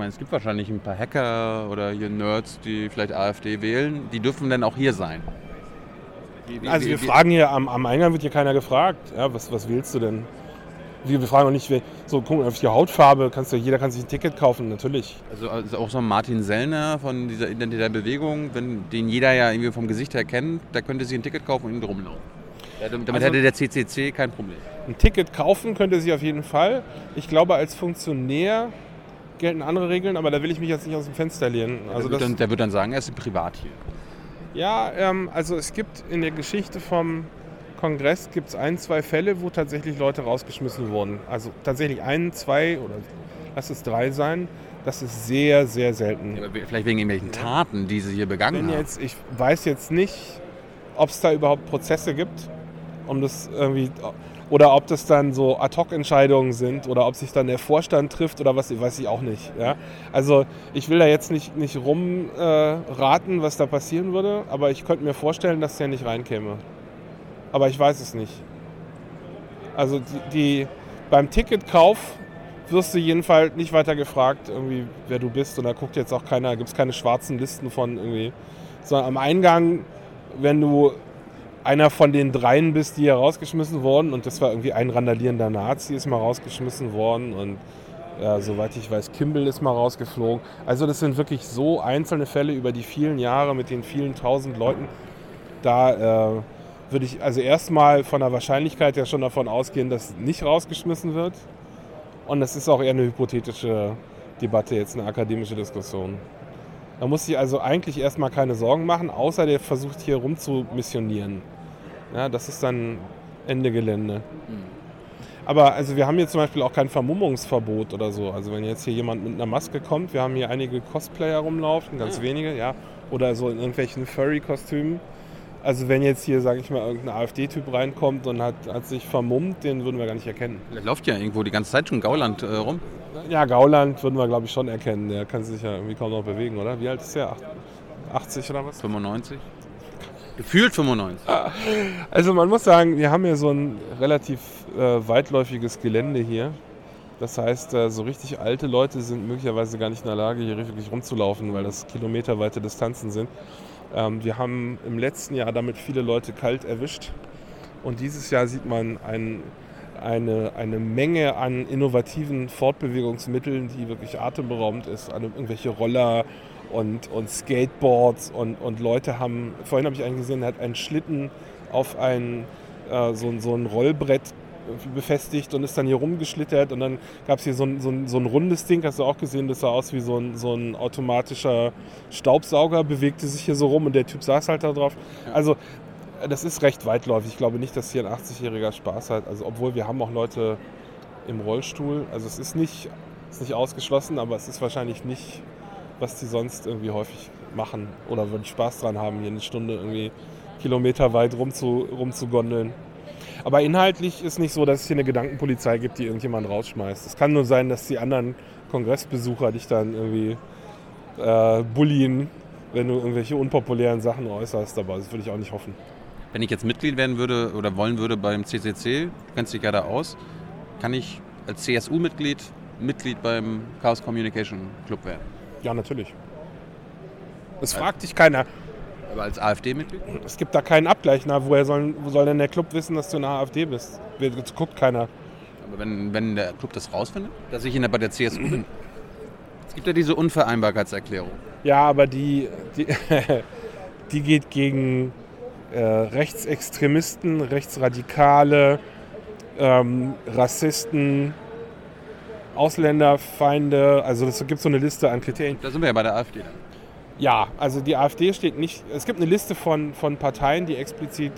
meine, es gibt wahrscheinlich ein paar Hacker oder hier Nerds, die vielleicht AfD wählen, die dürfen dann auch hier sein. Wie, wie, also wir wie, fragen hier, am, am Eingang wird hier keiner gefragt. Ja, was, was wählst du denn? Wir, fragen auch nicht, so gucken auf die Hautfarbe, kannst du, jeder kann sich ein Ticket kaufen, natürlich. Also, also auch so ein Martin Sellner von dieser identitären Bewegung, wenn, den jeder ja irgendwie vom Gesicht her kennt, der könnte sich ein Ticket kaufen und ihn rumlaufen. Ja, damit also, hätte der CCC kein Problem. Ein Ticket kaufen könnte sie auf jeden Fall. Ich glaube, als Funktionär gelten andere Regeln, aber da will ich mich jetzt nicht aus dem Fenster lehnen. Also der, wird dann, der wird dann sagen, er ist privat hier. Ja, ähm, also es gibt in der Geschichte vom Kongress gibt es ein, zwei Fälle, wo tatsächlich Leute rausgeschmissen wurden. Also tatsächlich ein, zwei oder lass es drei sein. Das ist sehr, sehr selten. Ja, vielleicht wegen irgendwelchen Taten, die sie hier begangen Wenn haben. Jetzt, ich weiß jetzt nicht, ob es da überhaupt Prozesse gibt, um das irgendwie oder ob das dann so Ad-Hoc-Entscheidungen sind oder ob sich dann der Vorstand trifft oder was, weiß ich auch nicht. Ja? Also ich will da jetzt nicht, nicht rumraten, äh, was da passieren würde, aber ich könnte mir vorstellen, dass der nicht reinkäme aber ich weiß es nicht. Also die, die beim Ticketkauf wirst du jedenfalls nicht weiter gefragt, irgendwie, wer du bist. Und da guckt jetzt auch keiner, gibt es keine schwarzen Listen von irgendwie. Sondern am Eingang, wenn du einer von den dreien bist, die hier rausgeschmissen wurden. Und das war irgendwie ein randalierender Nazi, ist mal rausgeschmissen worden. Und äh, soweit ich weiß, Kimball ist mal rausgeflogen. Also das sind wirklich so einzelne Fälle über die vielen Jahre mit den vielen tausend Leuten. Da äh, würde ich also erstmal von der Wahrscheinlichkeit ja schon davon ausgehen, dass nicht rausgeschmissen wird. Und das ist auch eher eine hypothetische Debatte, jetzt eine akademische Diskussion. Da muss sich also eigentlich erstmal keine Sorgen machen, außer der versucht hier rum zu missionieren. Ja, das ist dann Ende Gelände. Aber also wir haben hier zum Beispiel auch kein Vermummungsverbot oder so. Also wenn jetzt hier jemand mit einer Maske kommt, wir haben hier einige Cosplayer rumlaufen, ganz Ah. wenige, ja. Oder so in irgendwelchen Furry-Kostümen. Also wenn jetzt hier, sage ich mal, irgendein AfD-Typ reinkommt und hat, hat sich vermummt, den würden wir gar nicht erkennen. Der läuft ja irgendwo die ganze Zeit schon Gauland äh, rum. Ja, Gauland würden wir, glaube ich, schon erkennen. Der kann sich ja irgendwie kaum noch bewegen, oder? Wie alt ist der? Acht- 80 oder was? 95. Gefühlt 95. Also man muss sagen, wir haben hier so ein relativ äh, weitläufiges Gelände hier. Das heißt, äh, so richtig alte Leute sind möglicherweise gar nicht in der Lage, hier wirklich rumzulaufen, weil das kilometerweite Distanzen sind. Ähm, wir haben im letzten Jahr damit viele Leute kalt erwischt. Und dieses Jahr sieht man ein, eine, eine Menge an innovativen Fortbewegungsmitteln, die wirklich atemberaubend ist. An irgendwelche Roller und, und Skateboards und, und Leute haben, vorhin habe ich einen gesehen, der hat einen Schlitten auf ein, äh, so, ein- so ein Rollbrett befestigt und ist dann hier rumgeschlittert und dann gab es hier so ein, so, ein, so ein rundes Ding, hast du auch gesehen, das sah aus wie so ein, so ein automatischer Staubsauger, bewegte sich hier so rum und der Typ saß halt da drauf. Also das ist recht weitläufig. Ich glaube nicht, dass hier ein 80-Jähriger Spaß hat. Also obwohl wir haben auch Leute im Rollstuhl. Also es ist nicht, ist nicht ausgeschlossen, aber es ist wahrscheinlich nicht, was die sonst irgendwie häufig machen oder würden Spaß dran haben, hier eine Stunde irgendwie kilometerweit rumzu, rumzugondeln. Aber inhaltlich ist nicht so, dass es hier eine Gedankenpolizei gibt, die irgendjemand rausschmeißt. Es kann nur sein, dass die anderen Kongressbesucher dich dann irgendwie äh, bullien, wenn du irgendwelche unpopulären Sachen äußerst. Aber das würde ich auch nicht hoffen. Wenn ich jetzt Mitglied werden würde oder wollen würde beim CCC, du kennst dich ja da aus, kann ich als CSU-Mitglied Mitglied beim Chaos Communication Club werden. Ja, natürlich. Es fragt dich keiner. Aber als AfD-Mitglied? Es gibt da keinen Abgleich. Na, woher soll, wo soll denn der Club wissen, dass du in der AfD bist? Das guckt keiner. Aber wenn, wenn der Club das rausfindet, dass ich in der, bei der CSU bin. Es gibt ja diese Unvereinbarkeitserklärung. Ja, aber die, die, die geht gegen äh, Rechtsextremisten, Rechtsradikale, ähm, Rassisten, Ausländerfeinde. Also es gibt so eine Liste an Kriterien. Da sind wir ja bei der AfD. Dann. Ja, also die AfD steht nicht. Es gibt eine Liste von, von Parteien, die explizit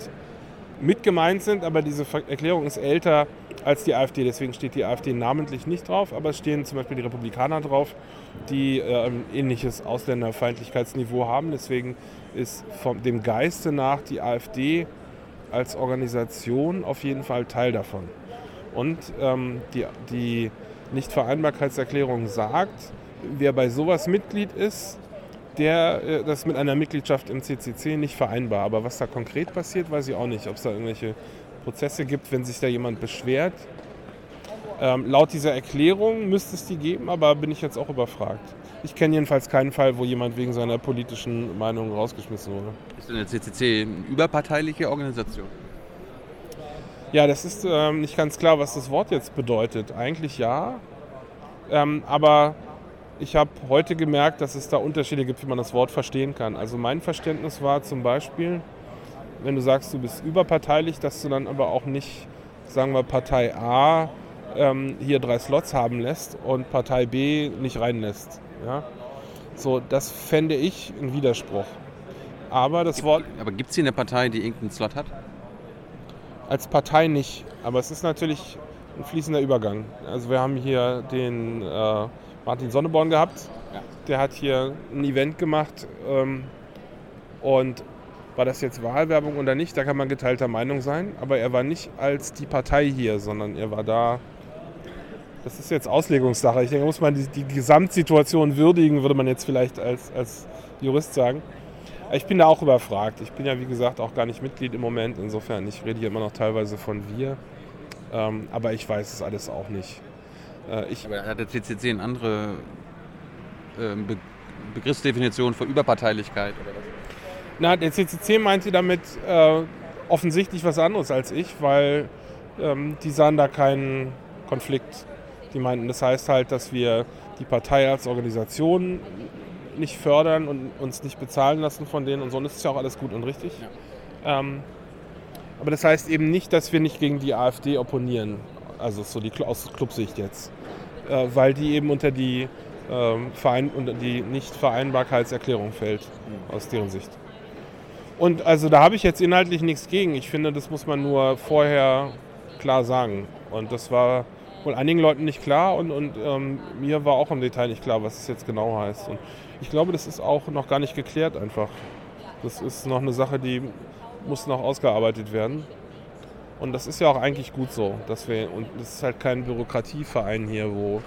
mit gemeint sind, aber diese Erklärung ist älter als die AfD. Deswegen steht die AfD namentlich nicht drauf, aber es stehen zum Beispiel die Republikaner drauf, die äh, ein ähnliches Ausländerfeindlichkeitsniveau haben. Deswegen ist vom, dem Geiste nach die AfD als Organisation auf jeden Fall Teil davon. Und ähm, die, die Nichtvereinbarkeitserklärung sagt, wer bei sowas Mitglied ist, der äh, das ist mit einer Mitgliedschaft im CCC nicht vereinbar. Aber was da konkret passiert, weiß ich auch nicht. Ob es da irgendwelche Prozesse gibt, wenn sich da jemand beschwert. Ähm, laut dieser Erklärung müsste es die geben, aber bin ich jetzt auch überfragt. Ich kenne jedenfalls keinen Fall, wo jemand wegen seiner politischen Meinung rausgeschmissen wurde. Ist denn der CCC eine überparteiliche Organisation? Ja, das ist ähm, nicht ganz klar, was das Wort jetzt bedeutet. Eigentlich ja, ähm, aber ich habe heute gemerkt, dass es da Unterschiede gibt, wie man das Wort verstehen kann. Also mein Verständnis war zum Beispiel, wenn du sagst, du bist überparteilich, dass du dann aber auch nicht, sagen wir, Partei A ähm, hier drei Slots haben lässt und Partei B nicht reinlässt. Ja? So, das fände ich ein Widerspruch. Aber das Wort Aber gibt es hier eine Partei, die irgendeinen Slot hat? als Partei nicht, aber es ist natürlich ein fließender Übergang. Also wir haben hier den äh, Martin Sonneborn gehabt, Ja. der hat hier ein Event gemacht ähm, und war das jetzt Wahlwerbung oder nicht, da kann man geteilter Meinung sein, aber er war nicht als die Partei hier, sondern er war da, das ist jetzt Auslegungssache, ich denke, muss man die, die Gesamtsituation würdigen, würde man jetzt vielleicht als, als Jurist sagen. Ich bin da auch überfragt. Ich bin ja, wie gesagt, auch gar nicht Mitglied im Moment. Insofern, ich rede hier immer noch teilweise von wir. Ähm, aber ich weiß es alles auch nicht. Äh, ich, Aber hat der CCC eine andere ähm, Be Begriffsdefinition für Überparteilichkeit oder was? na, der CCC meinte damit äh, offensichtlich was anderes als ich, weil ähm, die sahen da keinen Konflikt. Die meinten, das heißt halt, dass wir die Partei als Organisation nicht fördern und uns nicht bezahlen lassen von denen und so. Und das ist ja auch alles gut und richtig. Ähm, aber das heißt eben nicht, dass wir nicht gegen die AfD opponieren. Also so die aus Clubsicht jetzt. Äh, weil die eben unter die, ähm, Verein unter die Nichtvereinbarkeitserklärung fällt, aus deren Sicht. Und also da habe ich jetzt inhaltlich nichts gegen. Ich finde, das muss man nur vorher klar sagen. Und das war wohl einigen Leuten nicht klar und, und ähm, mir war auch im Detail nicht klar, was es jetzt genau heißt. Und ich glaube, das ist auch noch gar nicht geklärt einfach. Das ist noch eine Sache, die muss noch ausgearbeitet werden. Und das ist ja auch eigentlich gut so, dass wir, und das ist halt kein Bürokratieverein hier, wo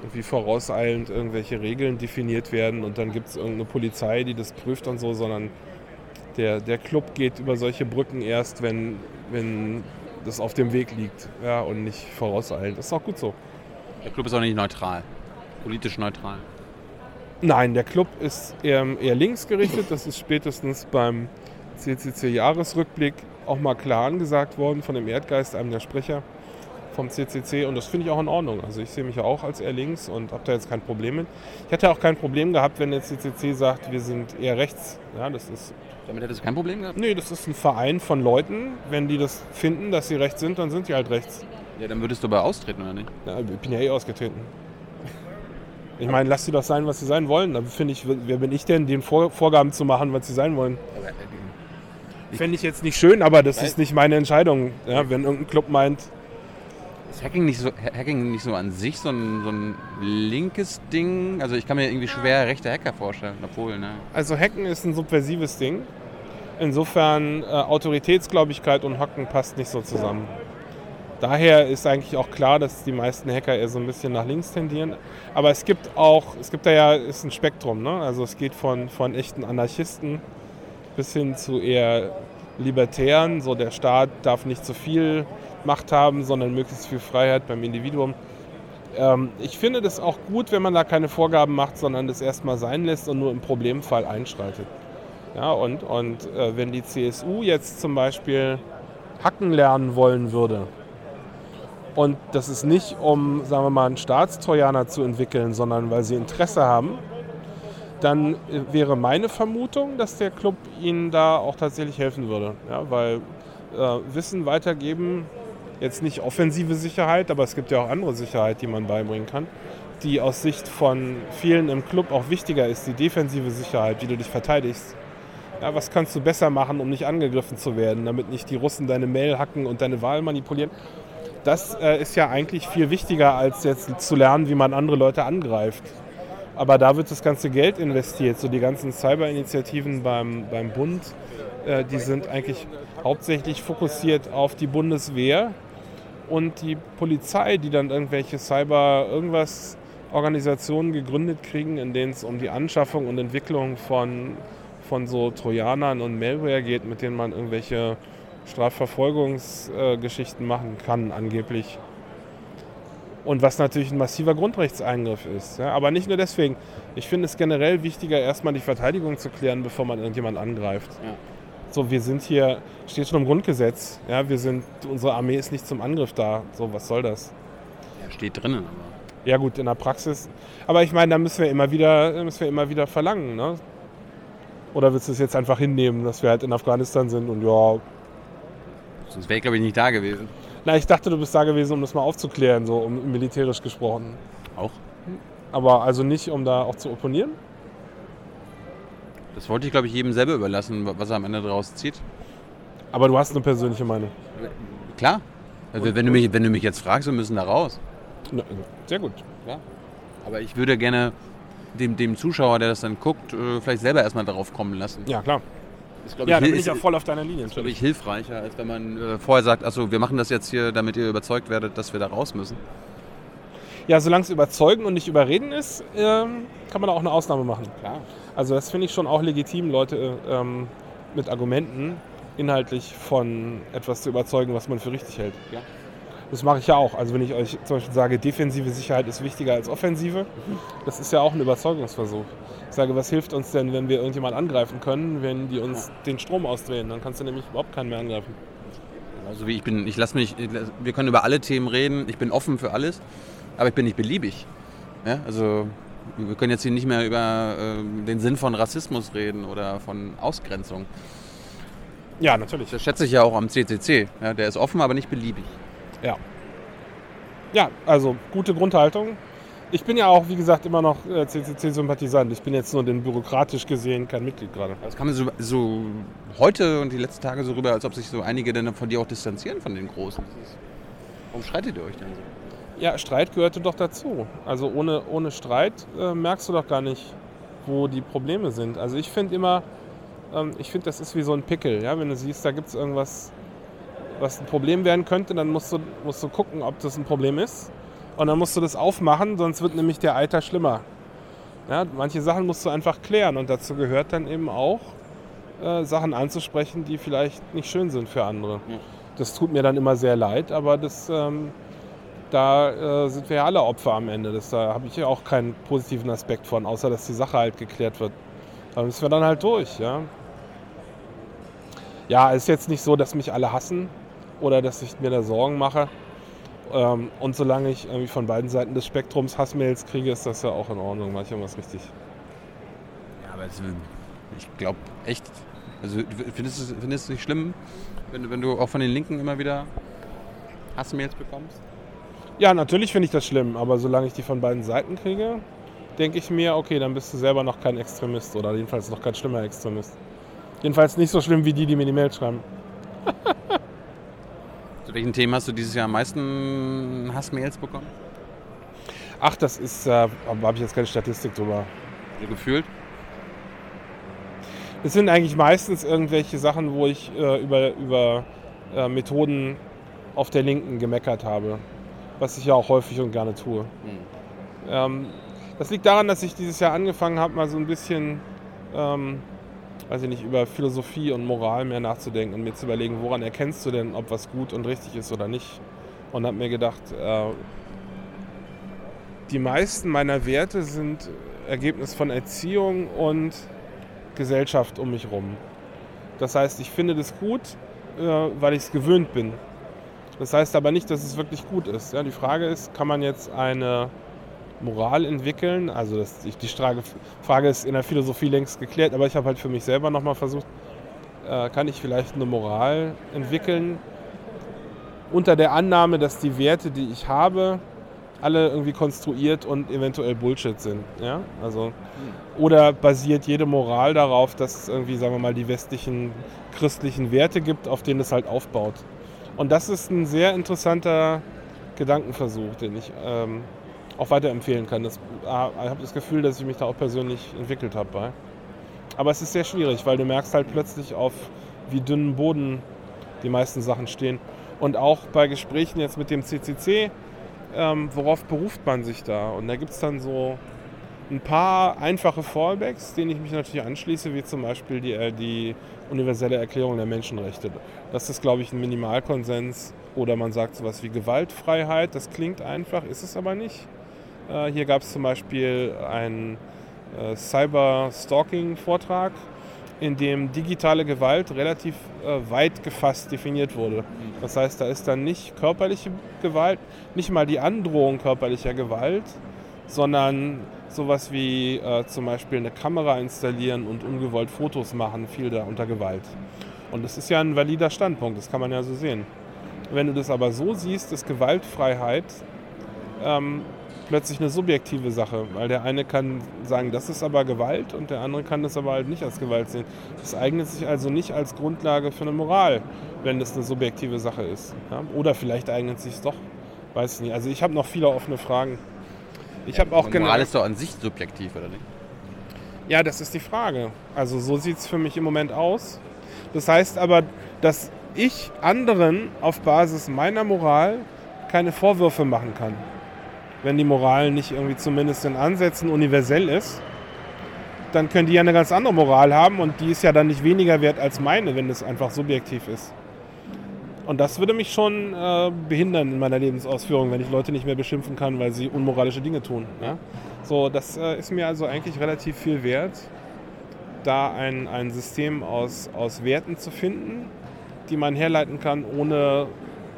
irgendwie vorauseilend irgendwelche Regeln definiert werden und dann gibt es irgendeine Polizei, die das prüft und so, sondern der, der Club geht über solche Brücken erst, wenn, wenn das auf dem Weg liegt ja, und nicht vorauseilend. Das ist auch gut so. Der Club ist auch nicht neutral. Politisch neutral. Nein, der Club ist eher, eher links gerichtet. Das ist spätestens beim CCC-Jahresrückblick auch mal klar angesagt worden von dem Erdgeist, einem der Sprecher vom CCC. Und das finde ich auch in Ordnung. Also ich sehe mich ja auch als eher links und habe da jetzt kein Problem mit. Ich hätte auch kein Problem gehabt, wenn der CCC sagt, wir sind eher rechts. Ja, das ist, Damit hättest du kein Problem gehabt? nee, das ist ein Verein von Leuten. Wenn die das finden, dass sie rechts sind, dann sind die halt rechts. Ja, dann würdest du aber austreten, oder nicht? Ja, ich bin ja eh ausgetreten. Ich meine, lass sie doch sein, was sie sein wollen. Da finde ich, wer bin ich denn, den Vor Vorgaben zu machen, was sie sein wollen? Fände ich jetzt nicht schön, aber das ist nicht meine Entscheidung. Ja, wenn irgendein Club meint, Ist Hacking nicht so, Hacking nicht so an sich so ein, so ein linkes Ding? Also ich kann mir irgendwie schwer rechte Hacker vorstellen, obwohl, ne? also Hacken ist ein subversives Ding. Insofern äh, Autoritätsgläubigkeit und Hacken passt nicht so zusammen. Daher ist eigentlich auch klar, dass die meisten Hacker eher so ein bisschen nach links tendieren. Aber es gibt auch, es gibt da ja ist ein Spektrum. Ne? Also es geht von, von echten Anarchisten bis hin zu eher Libertären. So der Staat darf nicht zu viel Macht haben, sondern möglichst viel Freiheit beim Individuum. Ähm, ich finde das auch gut, wenn man da keine Vorgaben macht, sondern das erstmal sein lässt und nur im Problemfall einschreitet. Ja, und und äh, wenn die CSU jetzt zum Beispiel hacken lernen wollen würde, und das ist nicht, um, sagen wir mal, einen Staatstrojaner zu entwickeln, sondern weil sie Interesse haben, dann äh, wäre meine Vermutung, dass der Club ihnen da auch tatsächlich helfen würde. Ja, weil äh, Wissen weitergeben, jetzt nicht offensive Sicherheit, aber es gibt ja auch andere Sicherheit, die man beibringen kann, die aus Sicht von vielen im Club auch wichtiger ist, die defensive Sicherheit, wie du dich verteidigst. Ja, was kannst du besser machen, um nicht angegriffen zu werden, damit nicht die Russen deine Mail hacken und deine Wahl manipulieren? Das äh, ist ja eigentlich viel wichtiger, als jetzt zu lernen, wie man andere Leute angreift. Aber da wird das ganze Geld investiert. So die ganzen Cyber-Initiativen beim, beim Bund, äh, die sind eigentlich hauptsächlich fokussiert auf die Bundeswehr und die Polizei, die dann irgendwelche Cyber-Irgendwas-Organisationen gegründet kriegen, in denen es um die Anschaffung und Entwicklung von, von so Trojanern und Malware geht, mit denen man irgendwelche Strafverfolgungsgeschichten machen kann, angeblich. Und was natürlich ein massiver Grundrechtseingriff ist. Ja? Aber nicht nur deswegen. Ich finde es generell wichtiger, erstmal die Verteidigung zu klären, bevor man irgendjemand angreift. Ja. So, wir sind hier, steht schon im Grundgesetz. Ja, wir sind, unsere Armee ist nicht zum Angriff da. So, was soll das? Ja, steht drinnen, aber. Ja gut, in der Praxis. Aber ich meine, da müssen wir immer wieder, müssen wir immer wieder verlangen. Ne? Oder willst du es jetzt einfach hinnehmen, dass wir halt in Afghanistan sind und ja, Sonst wäre ich, glaube ich, nicht da gewesen. Na, ich dachte, du bist da gewesen, um das mal aufzuklären, so um militärisch gesprochen. Auch. Aber also nicht, um da auch zu opponieren? Das wollte ich, glaube ich, jedem selber überlassen, was er am Ende daraus zieht. Aber du hast eine persönliche Meinung. Klar. Also, wenn, du mich, wenn du mich jetzt fragst, wir müssen da raus. Na, Sehr gut. Ja. Aber ich würde gerne dem, dem Zuschauer, der das dann guckt, äh, vielleicht selber erstmal darauf kommen lassen. Ja, klar. Ist, Ja, da hil- bin ich ist, ja voll auf deiner Linie. ist, glaube ich, hilfreicher, als wenn man äh, vorher sagt, achso, wir machen das jetzt hier, damit ihr überzeugt werdet, dass wir da raus müssen. Ja, solange es überzeugen und nicht überreden ist, ähm, kann man da auch eine Ausnahme machen. Klar. Also das finde ich schon auch legitim, Leute ähm, mit Argumenten inhaltlich von etwas zu überzeugen, was man für richtig hält. Ja. Das mache ich ja auch. Also wenn ich euch zum Beispiel sage, defensive Sicherheit ist wichtiger als offensive, das ist ja auch ein Überzeugungsversuch. Ich sage, was hilft uns denn, wenn wir irgendjemand angreifen können, wenn die uns den Strom ausdrehen? Dann kannst du nämlich überhaupt keinen mehr angreifen. Also wie ich bin, ich lasse mich, wir können über alle Themen reden, ich bin offen für alles, aber ich bin nicht beliebig. Ja, also wir können jetzt hier nicht mehr über äh, den Sinn von Rassismus reden oder von Ausgrenzung. Ja, natürlich. Das schätze ich ja auch am CCC. Ja, der ist offen, aber nicht beliebig. Ja. Ja, also gute Grundhaltung. Ich bin ja auch, wie gesagt, immer noch äh, CCC-Sympathisant. Ich bin jetzt nur den bürokratisch gesehen kein Mitglied gerade. Das kam so, so heute und die letzten Tage so rüber, als ob sich so einige dann von dir auch distanzieren von den Großen. Warum streitet ihr euch denn so? Ja, Streit gehörte doch dazu. Also ohne, ohne Streit äh, merkst du doch gar nicht, wo die Probleme sind. Also ich finde immer, ähm, ich finde, das ist wie so ein Pickel. Ja? Wenn du siehst, da gibt es irgendwas, was ein Problem werden könnte, dann musst du, musst du gucken, ob das ein Problem ist. Und dann musst du das aufmachen, sonst wird nämlich der Eiter schlimmer. Ja, manche Sachen musst du einfach klären und dazu gehört dann eben auch, äh, Sachen anzusprechen, die vielleicht nicht schön sind für andere. Ja. Das tut mir dann immer sehr leid, aber das, ähm, da äh, sind wir ja alle Opfer am Ende. Das, da habe ich ja auch keinen positiven Aspekt von, außer dass die Sache halt geklärt wird. Da müssen wir dann halt durch, ja. Ja, ist jetzt nicht so, dass mich alle hassen oder dass ich mir da Sorgen mache. Ähm, und solange ich irgendwie von beiden Seiten des Spektrums Hassmails kriege, ist das ja auch in Ordnung. Mache ich irgendwas richtig. Ja, aber es, ich glaube echt, also du findest es findest du nicht schlimm, wenn, du- wenn du auch von den Linken immer wieder Hassmails bekommst? Ja, natürlich finde ich das schlimm, aber solange ich die von beiden Seiten kriege, denke ich mir, okay, dann bist du selber noch kein Extremist oder jedenfalls noch kein schlimmer Extremist. Jedenfalls nicht so schlimm wie die, die mir die Mail schreiben. Zu welchen Themen hast du dieses Jahr am meisten Hassmails bekommen? Ach, das ist, äh, habe ich jetzt keine Statistik drüber. So gefühlt? Es sind eigentlich meistens irgendwelche Sachen, wo ich äh, über, über äh, Methoden auf der Linken gemeckert habe. Was ich ja auch häufig und gerne tue. Ähm, das liegt daran, dass ich dieses Jahr angefangen habe, mal so ein bisschen, ähm, weiß ich nicht, über Philosophie und Moral mehr nachzudenken und mir zu überlegen, woran erkennst du denn, ob was gut und richtig ist oder nicht. Und habe mir gedacht, äh, die meisten meiner Werte sind Ergebnis von Erziehung und Gesellschaft um mich rum. Das heißt, ich finde das gut, äh, weil ich es gewöhnt bin. Das heißt aber nicht, dass es wirklich gut ist. Ja, die Frage ist, kann man jetzt eine Moral entwickeln? Also das, die, Frage ist in der Philosophie längst geklärt, aber ich habe halt für mich selber nochmal versucht, äh, kann ich vielleicht eine Moral entwickeln unter der Annahme, dass die Werte, die ich habe, alle irgendwie konstruiert und eventuell Bullshit sind. Ja? Also, oder basiert jede Moral darauf, dass es irgendwie, sagen wir mal, die westlichen christlichen Werte gibt, auf denen es halt aufbaut. Und das ist ein sehr interessanter Gedankenversuch, den ich ähm, auch weiterempfehlen kann. Das, ah, ich habe das Gefühl, dass ich mich da auch persönlich entwickelt habe. Aber es ist sehr schwierig, weil du merkst halt plötzlich auf wie dünnen Boden die meisten Sachen stehen. Und auch bei Gesprächen jetzt mit dem CCC, ähm, worauf beruft man sich da? Und da gibt es dann so ein paar einfache Fallbacks, denen ich mich natürlich anschließe, wie zum Beispiel die, äh, die universelle Erklärung der Menschenrechte. Das ist, glaube ich, ein Minimalkonsens. Oder man sagt sowas wie Gewaltfreiheit. Das klingt einfach, ist es aber nicht. Äh, hier gab es zum Beispiel einen äh, Cyber-Stalking-Vortrag, in dem digitale Gewalt relativ äh, weit gefasst definiert wurde. Das heißt, da ist dann nicht körperliche Gewalt, nicht mal die Androhung körperlicher Gewalt, sondern sowas wie äh, zum Beispiel eine Kamera installieren und ungewollt Fotos machen, fiel da unter Gewalt. Und das ist ja ein valider Standpunkt, das kann man ja so sehen. Wenn du das aber so siehst, ist Gewaltfreiheit ähm, plötzlich eine subjektive Sache, weil der eine kann sagen, das ist aber Gewalt und der andere kann das aber halt nicht als Gewalt sehen. Das eignet sich also nicht als Grundlage für eine Moral, wenn das eine subjektive Sache ist. Ja? Oder vielleicht eignet sich es doch, weiß ich nicht. Also ich habe noch viele offene Fragen. Ich habe auch genau. Moral ist doch an sich subjektiv, oder nicht? Ja, das ist die Frage. Also so sieht es für mich im Moment aus. Das heißt aber, dass ich anderen auf Basis meiner Moral keine Vorwürfe machen kann. Wenn die Moral nicht irgendwie zumindest in Ansätzen universell ist, dann können die ja eine ganz andere Moral haben und die ist ja dann nicht weniger wert als meine, wenn das einfach subjektiv ist. Und das würde mich schon äh, behindern in meiner Lebensausführung, wenn ich Leute nicht mehr beschimpfen kann, weil sie unmoralische Dinge tun. Ja? So, das äh, ist mir also eigentlich relativ viel wert, da ein, ein System aus, aus Werten zu finden, die man herleiten kann, ohne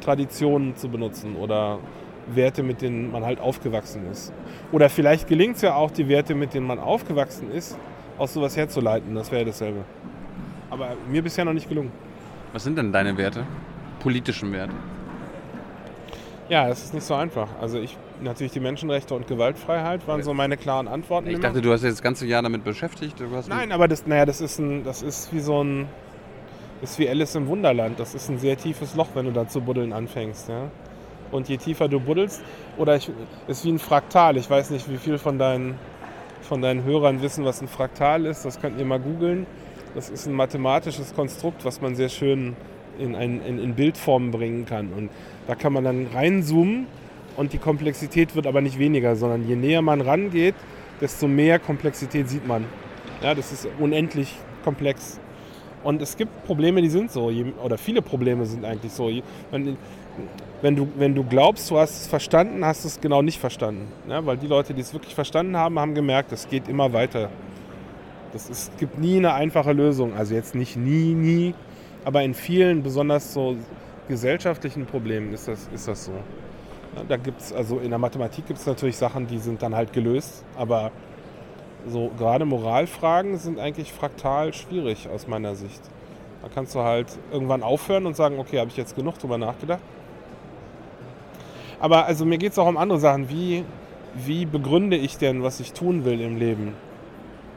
Traditionen zu benutzen oder Werte, mit denen man halt aufgewachsen ist. Oder vielleicht gelingt es ja auch, die Werte, mit denen man aufgewachsen ist, aus sowas herzuleiten. Das wäre dasselbe. Aber mir bisher noch nicht gelungen. Was sind denn deine Werte? Politischen Werte? Ja, das ist nicht so einfach. Also ich natürlich die Menschenrechte und Gewaltfreiheit waren so meine klaren Antworten. Ich immer. dachte, du hast dich das ganze Jahr damit beschäftigt. Nein, aber das, naja, das ist ein, das ist wie so ein, das ist wie Alice im Wunderland. Das ist ein sehr tiefes Loch, wenn du da zu buddeln anfängst. Ja? Und je tiefer du buddelst, oder ich, ist wie ein Fraktal. Ich weiß nicht, wie viel von deinen, von deinen Hörern wissen, was ein Fraktal ist. Das könnt ihr mal googeln. Das ist ein mathematisches Konstrukt, was man sehr schön in, ein, in, in Bildformen bringen kann. Und da kann man dann reinzoomen und die Komplexität wird aber nicht weniger, sondern je näher man rangeht, desto mehr Komplexität sieht man. Ja, das ist unendlich komplex. Und es gibt Probleme, die sind so, oder viele Probleme sind eigentlich so. Wenn, du, wenn du glaubst, du hast es verstanden, hast du es genau nicht verstanden. Ja, weil die Leute, die es wirklich verstanden haben, haben gemerkt, es geht immer weiter. Es gibt nie eine einfache Lösung. Also jetzt nicht nie, nie, aber in vielen, besonders so gesellschaftlichen Problemen ist das, ist das so. Ja, da gibt's, also in der Mathematik gibt es natürlich Sachen, die sind dann halt gelöst, aber so gerade Moralfragen sind eigentlich fraktal schwierig aus meiner Sicht. Da kannst du halt irgendwann aufhören und sagen, okay, habe ich jetzt genug drüber nachgedacht. Aber also mir geht es auch um andere Sachen. Wie, wie begründe ich denn, was ich tun will im Leben?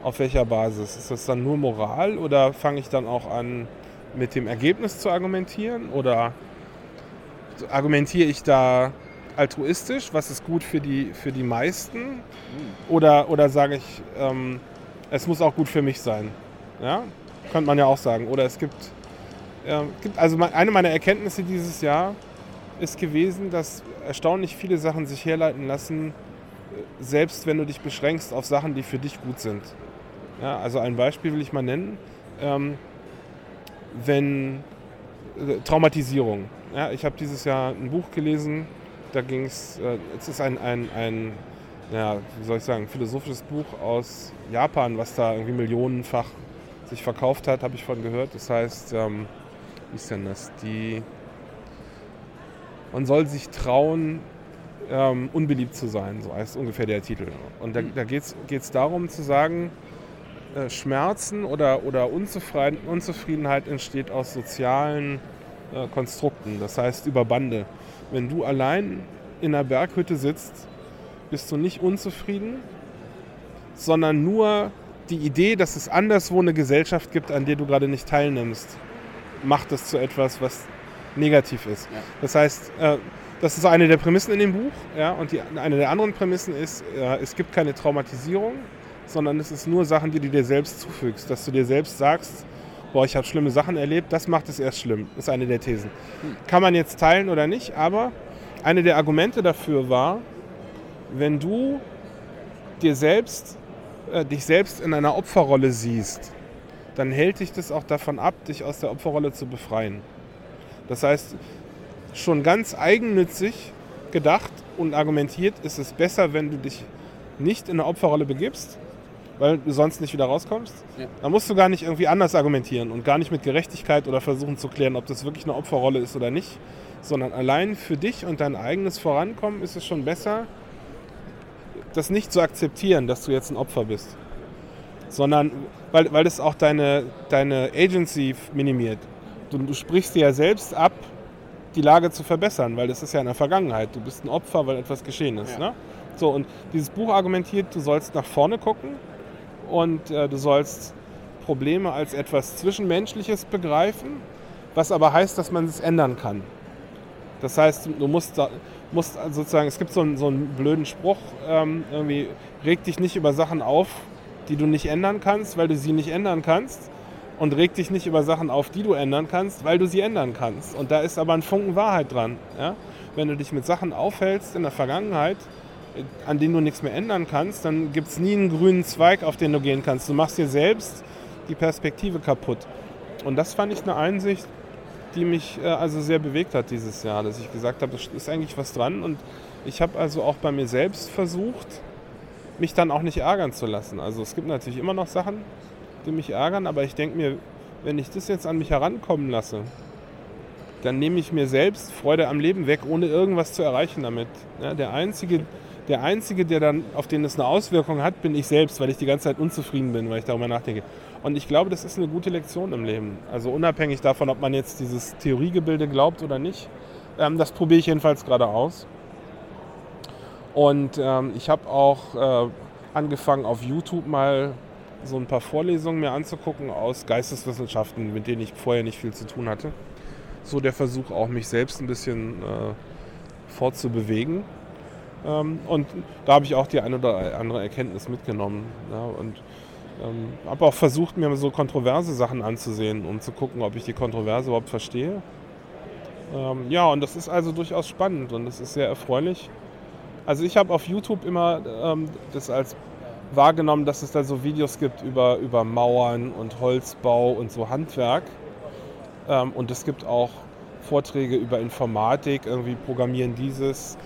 Auf welcher Basis? Ist das dann nur Moral oder fange ich dann auch an, mit dem Ergebnis zu argumentieren? Oder argumentiere ich da altruistisch, was ist gut für die, für die meisten? Oder, oder sage ich, ähm, es muss auch gut für mich sein? Ja? Könnte man ja auch sagen. Oder es gibt, äh, gibt also eine meiner Erkenntnisse dieses Jahr ist gewesen, dass erstaunlich viele Sachen sich herleiten lassen, äh, selbst wenn du dich beschränkst auf Sachen, die für dich gut sind. Ja, also ein Beispiel will ich mal nennen. Ähm, wenn äh, Traumatisierung. Ja, ich habe dieses Jahr ein Buch gelesen, da ging es, äh, es ist ein, ein, ein ja, wie soll ich sagen, philosophisches Buch aus Japan, was da irgendwie millionenfach sich verkauft hat, habe ich von gehört. Das heißt, ähm, wie ist denn das? Die, man soll sich trauen, ähm, unbeliebt zu sein, so heißt ungefähr der Titel. Und da, da geht es darum zu sagen, äh, Schmerzen oder, oder Unzufrieden, Unzufriedenheit entsteht aus sozialen äh, Konstrukten, das heißt über Bande. Wenn du allein in einer Berghütte sitzt, bist du nicht unzufrieden, sondern nur die Idee, dass es anderswo eine Gesellschaft gibt, an der du gerade nicht teilnimmst, macht das zu etwas, was negativ ist. Ja. Das heißt, äh, das ist eine der Prämissen in dem Buch. Ja, und die, eine der anderen Prämissen ist, äh, es gibt keine Traumatisierung, sondern es ist nur Sachen, die du dir selbst zufügst. Dass du dir selbst sagst, boah, ich habe schlimme Sachen erlebt, das macht es erst schlimm. Ist eine der Thesen. Kann man jetzt teilen oder nicht, aber eine der Argumente dafür war, wenn du dir selbst, äh, dich selbst in einer Opferrolle siehst, dann hält dich das auch davon ab, dich aus der Opferrolle zu befreien. Das heißt, schon ganz eigennützig gedacht und argumentiert ist es besser, wenn du dich nicht in eine Opferrolle begibst, weil du sonst nicht wieder rauskommst. Ja. Da musst du gar nicht irgendwie anders argumentieren und gar nicht mit Gerechtigkeit oder versuchen zu klären, ob das wirklich eine Opferrolle ist oder nicht, sondern allein für dich und dein eigenes Vorankommen ist es schon besser, das nicht zu akzeptieren, dass du jetzt ein Opfer bist, sondern weil, weil es auch deine, deine Agency minimiert. Du, du sprichst dir ja selbst ab, die Lage zu verbessern, weil das ist ja in der Vergangenheit. Du bist ein Opfer, weil etwas geschehen ist. Ja. Ne? So, und dieses Buch argumentiert, du sollst nach vorne gucken und äh, du sollst Probleme als etwas Zwischenmenschliches begreifen, was aber heißt, dass man es ändern kann. Das heißt, du musst, da, musst sozusagen, es gibt so einen, so einen blöden Spruch, ähm, irgendwie, reg dich nicht über Sachen auf, die du nicht ändern kannst, weil du sie nicht ändern kannst. Und reg dich nicht über Sachen auf, die du ändern kannst, weil du sie ändern kannst. Und da ist aber ein Funken Wahrheit dran. Ja? Wenn du dich mit Sachen aufhältst in der Vergangenheit, äh, an denen du nichts mehr ändern kannst, dann gibt es nie einen grünen Zweig, auf den du gehen kannst. Du machst dir selbst die Perspektive kaputt. Und das fand ich eine Einsicht, die mich äh, also sehr bewegt hat dieses Jahr, dass ich gesagt habe, es ist eigentlich was dran und ich habe also auch bei mir selbst versucht, mich dann auch nicht ärgern zu lassen. Also es gibt natürlich immer noch Sachen, die mich ärgern, aber ich denke mir, wenn ich das jetzt an mich herankommen lasse, dann nehme ich mir selbst Freude am Leben weg, ohne irgendwas zu erreichen damit. Ja, der, Einzige, der Einzige, der dann, auf den es eine Auswirkung hat, bin ich selbst, weil ich die ganze Zeit unzufrieden bin, weil ich darüber nachdenke. Und ich glaube, das ist eine gute Lektion im Leben. Also unabhängig davon, ob man jetzt dieses Theoriegebilde glaubt oder nicht. Ähm, das probiere ich jedenfalls gerade aus. Und ähm, ich habe auch äh, angefangen auf YouTube mal so ein paar Vorlesungen mir anzugucken aus Geisteswissenschaften, mit denen ich vorher nicht viel zu tun hatte. So der Versuch auch, mich selbst ein bisschen äh, fortzubewegen. Ähm, und da habe ich auch die eine oder andere Erkenntnis mitgenommen. Ja, und ähm, habe auch versucht, mir so kontroverse Sachen anzusehen, um zu gucken, ob ich die Kontroverse überhaupt verstehe. Ähm, ja, und das ist also durchaus spannend und das ist sehr erfreulich. Also ich habe auf YouTube immer ähm, das als wahrgenommen, dass es da so Videos gibt über, über Mauern und Holzbau und so Handwerk. Ähm, und es gibt auch Vorträge über Informatik, irgendwie Programmieren dieses,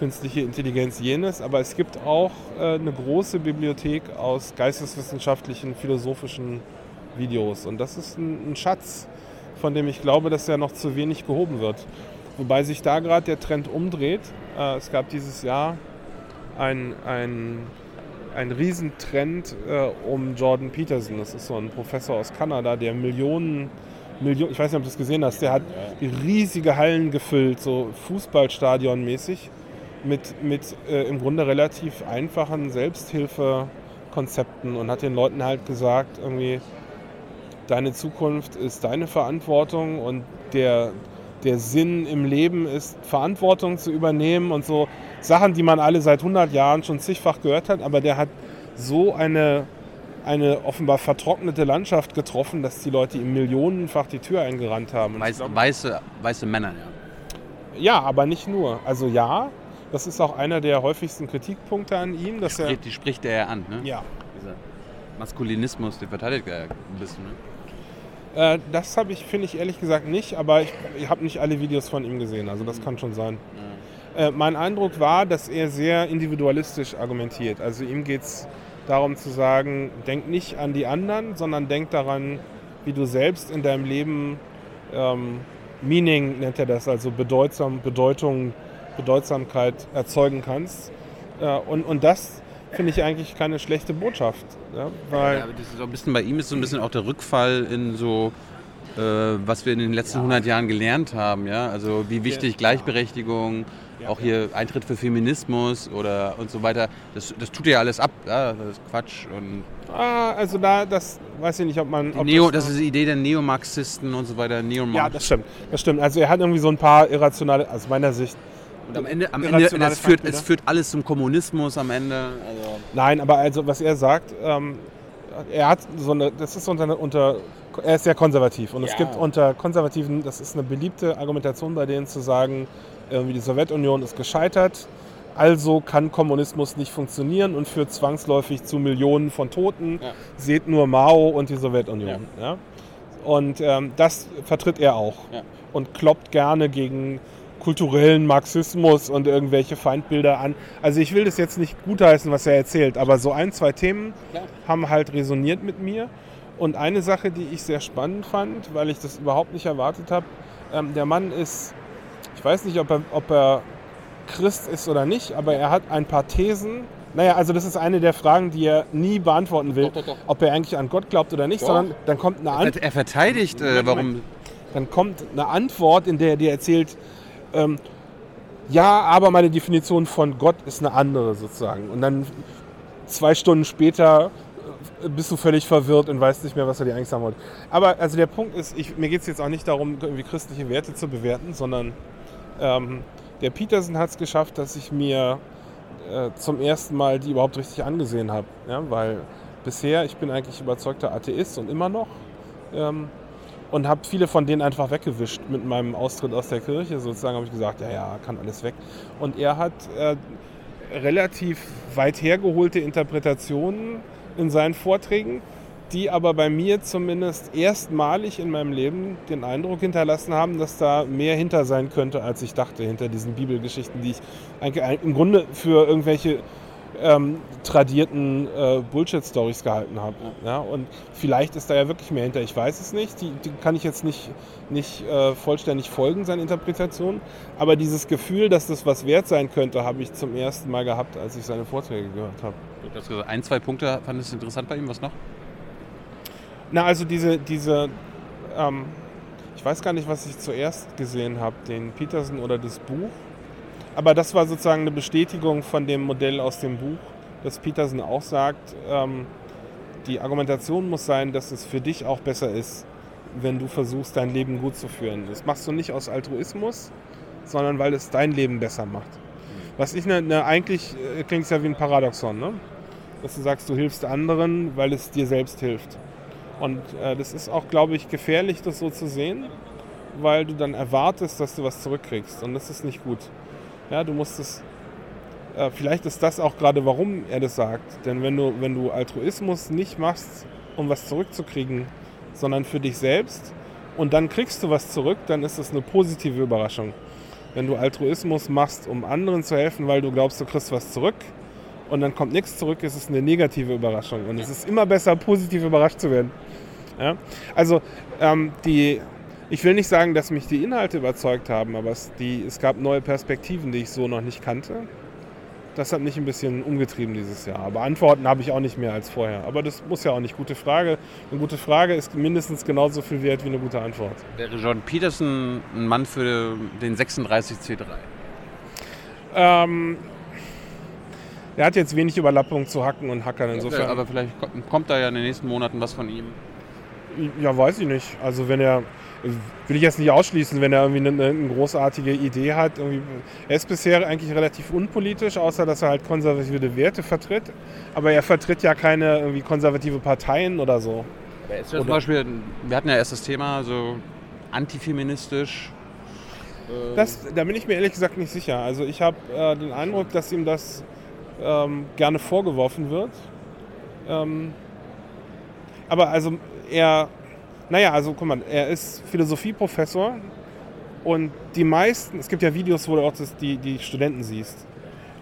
künstliche Intelligenz jenes. Aber es gibt auch äh, eine große Bibliothek aus geisteswissenschaftlichen, philosophischen Videos. Und das ist ein, ein Schatz, von dem ich glaube, dass er noch zu wenig gehoben wird. Wobei sich da gerade der Trend umdreht. Äh, es gab dieses Jahr ein, ein, ein Riesentrend äh, um Jordan Peterson. Das ist so ein Professor aus Kanada, der Millionen, Millionen, ich weiß nicht, ob du das gesehen hast, der hat riesige Hallen gefüllt, so Fußballstadion mäßig, mit, mit äh, im Grunde relativ einfachen Selbsthilfekonzepten und hat den Leuten halt gesagt, irgendwie, deine Zukunft ist deine Verantwortung und der, der Sinn im Leben ist, Verantwortung zu übernehmen und so Sachen, die man alle seit 100 Jahren schon zigfach gehört hat, aber der hat so eine, eine offenbar vertrocknete Landschaft getroffen, dass die Leute ihm millionenfach die Tür eingerannt haben. Weiß, glaube- weiße, weiße Männer, ja. ja, aber nicht nur. Also ja, das ist auch einer der häufigsten Kritikpunkte an ihm, dass er... Die, die spricht er ja an, ne? Ja, Dieser Maskulinismus, den verteidigt er ein bisschen, ne? Äh, das habe ich, finde ich ehrlich gesagt nicht, aber ich, ich habe nicht alle Videos von ihm gesehen, also das kann schon sein. Äh, mein Eindruck war, dass er sehr individualistisch argumentiert. Also ihm geht es darum zu sagen, denk nicht an die anderen, sondern denk daran, wie du selbst in deinem Leben ähm, Meaning nennt er das, also Bedeutsam, Bedeutung, Bedeutsamkeit erzeugen kannst. Äh, und, und das finde ich eigentlich keine schlechte Botschaft. Ja, weil, Ja, aber das ist ein bisschen, bei ihm ist so ein bisschen auch der Rückfall in so, äh, was wir in den letzten 100 Jahren gelernt haben. Ja? Also wie wichtig Gleichberechtigung, auch hier Eintritt für Feminismus oder und so weiter. Das, das tut ja alles ab. Ja? Das ist Quatsch. Und ah, also da, das weiß ich nicht, ob man... Ob Neo, das ist die Idee der Neomarxisten und so weiter. Neomarx. Ja, das stimmt. Das stimmt. Also er hat irgendwie so ein paar irrationale, aus meiner Sicht. und am Ende, am Ende es, führt, es führt alles zum Kommunismus am Ende. Also, Nein, aber also was er sagt, ähm, er hat so eine, das ist unter, unter er ist sehr konservativ und es Ja. gibt unter Konservativen, das ist eine beliebte Argumentation bei denen zu sagen, irgendwie die Sowjetunion ist gescheitert, also kann Kommunismus nicht funktionieren und führt zwangsläufig zu Millionen von Toten. Ja. Seht nur Mao und die Sowjetunion. Ja. Und ähm, das vertritt er auch Ja. und kloppt gerne gegen kulturellen Marxismus und irgendwelche Feindbilder an. Also ich will das jetzt nicht gutheißen, was er erzählt, aber so ein, zwei Themen Klar. haben halt resoniert mit mir. Und eine Sache, die ich sehr spannend fand, weil ich das überhaupt nicht erwartet habe, ähm, der Mann ist, ich weiß nicht, ob er, ob er Christ ist oder nicht, aber er hat ein paar Thesen. Naja, also das ist eine der Fragen, die er nie beantworten will, Doch, doch, doch. ob er eigentlich an Gott glaubt oder nicht, Doch. sondern dann kommt eine Antwort. er verteidigt, äh, warum. Dann kommt eine Antwort, in der er dir erzählt, ähm, ja, aber meine Definition von Gott ist eine andere sozusagen. Und dann zwei Stunden später äh, bist du völlig verwirrt und weißt nicht mehr, was er dir eigentlich sagen wollte. Aber also der Punkt ist, ich, mir geht es jetzt auch nicht darum, irgendwie christliche Werte zu bewerten, sondern ähm, der Peterson hat es geschafft, dass ich mir äh, zum ersten Mal die überhaupt richtig angesehen habe. Ja? Weil bisher, ich bin eigentlich überzeugter Atheist und immer noch. Ähm, und habe viele von denen einfach weggewischt mit meinem Austritt aus der Kirche. Sozusagen habe ich gesagt, ja, ja, kann alles weg. Und er hat äh, relativ weit hergeholte Interpretationen in seinen Vorträgen, die aber bei mir zumindest erstmalig in meinem Leben den Eindruck hinterlassen haben, dass da mehr hinter sein könnte, als ich dachte, hinter diesen Bibelgeschichten, die ich eigentlich im Grunde für irgendwelche ähm, tradierten äh, Bullshit-Stories gehalten habe. Ja, und vielleicht ist da ja wirklich mehr hinter. Ich weiß es nicht. Die, die kann ich jetzt nicht, nicht äh, vollständig folgen, seine Interpretation. Aber dieses Gefühl, dass das was wert sein könnte, habe ich zum ersten Mal gehabt, als ich seine Vorträge gehört habe. Du hast gesagt, ein, zwei Punkte fandest du interessant bei ihm. Was noch? Na, also diese, diese ähm, ich weiß gar nicht, was ich zuerst gesehen habe, den Peterson oder das Buch. Aber das war sozusagen eine Bestätigung von dem Modell aus dem Buch, dass Peterson auch sagt, ähm, die Argumentation muss sein, dass es für dich auch besser ist, wenn du versuchst, dein Leben gut zu führen. Das machst du nicht aus Altruismus, sondern weil es dein Leben besser macht. Was ich ne, ne eigentlich äh, klingt es ja wie ein Paradoxon, ne? dass du sagst, du hilfst anderen, weil es dir selbst hilft. Und äh, das ist auch, glaube ich, gefährlich, das so zu sehen, weil du dann erwartest, dass du was zurückkriegst. Und das ist nicht gut. Ja, du musst es. Äh, vielleicht ist das auch gerade, warum er das sagt. Denn wenn du, wenn du Altruismus nicht machst, um was zurückzukriegen, sondern für dich selbst und dann kriegst du was zurück, dann ist das eine positive Überraschung. Wenn du Altruismus machst, um anderen zu helfen, weil du glaubst, du kriegst was zurück und dann kommt nichts zurück, ist es eine negative Überraschung. Und es ist immer besser, positiv überrascht zu werden. Ja? Also ähm, die, ich will nicht sagen, dass mich die Inhalte überzeugt haben, aber es, die, es gab neue Perspektiven, die ich so noch nicht kannte. Das hat mich ein bisschen umgetrieben dieses Jahr. Aber Antworten habe ich auch nicht mehr als vorher. Aber das muss ja auch nicht. Gute Frage. Eine gute Frage ist mindestens genauso viel wert wie eine gute Antwort. Wäre John Peterson ein Mann für den 36C3? Ähm, er hat jetzt wenig Überlappung zu Hacken und Hackern. Insofern. aber vielleicht kommt da ja in den nächsten Monaten was von ihm. Ja, weiß ich nicht. Also wenn er, will ich jetzt nicht ausschließen, wenn er irgendwie eine, eine großartige Idee hat. Irgendwie, er ist bisher eigentlich relativ unpolitisch, außer dass er halt konservative Werte vertritt. Aber er vertritt ja keine irgendwie konservative Parteien oder so. Ja zum Beispiel, wir hatten ja erst das Thema so antifeministisch. Äh das, da bin ich mir ehrlich gesagt nicht sicher. Also ich habe äh, den Eindruck, dass ihm das ähm, gerne vorgeworfen wird. Ähm, aber also er, naja, also guck mal, er ist Philosophieprofessor und die meisten, es gibt ja Videos, wo du auch das, die, die Studenten siehst.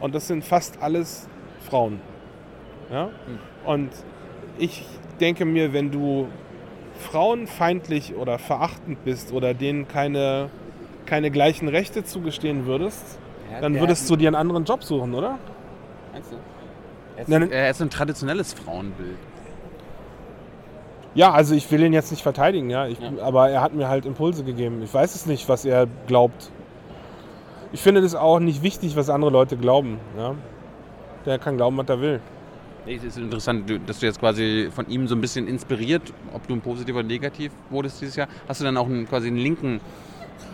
Und das sind fast alles Frauen. Ja? Hm. Und ich denke mir, wenn du frauenfeindlich oder verachtend bist oder denen keine, keine gleichen Rechte zugestehen würdest, ja, dann würdest du dir einen anderen Job suchen, oder? Meinst du? Er ist, er ist ein traditionelles Frauenbild. Ja, also ich will ihn jetzt nicht verteidigen, ja, ich, ja. aber er hat mir halt Impulse gegeben. Ich weiß es nicht, was er glaubt. Ich finde das auch nicht wichtig, was andere Leute glauben. Ja. Der kann glauben, was er will. Es ist interessant, dass du jetzt quasi von ihm so ein bisschen inspiriert, ob du ein positiv oder negativ wurdest dieses Jahr. Hast du dann auch einen, quasi einen linken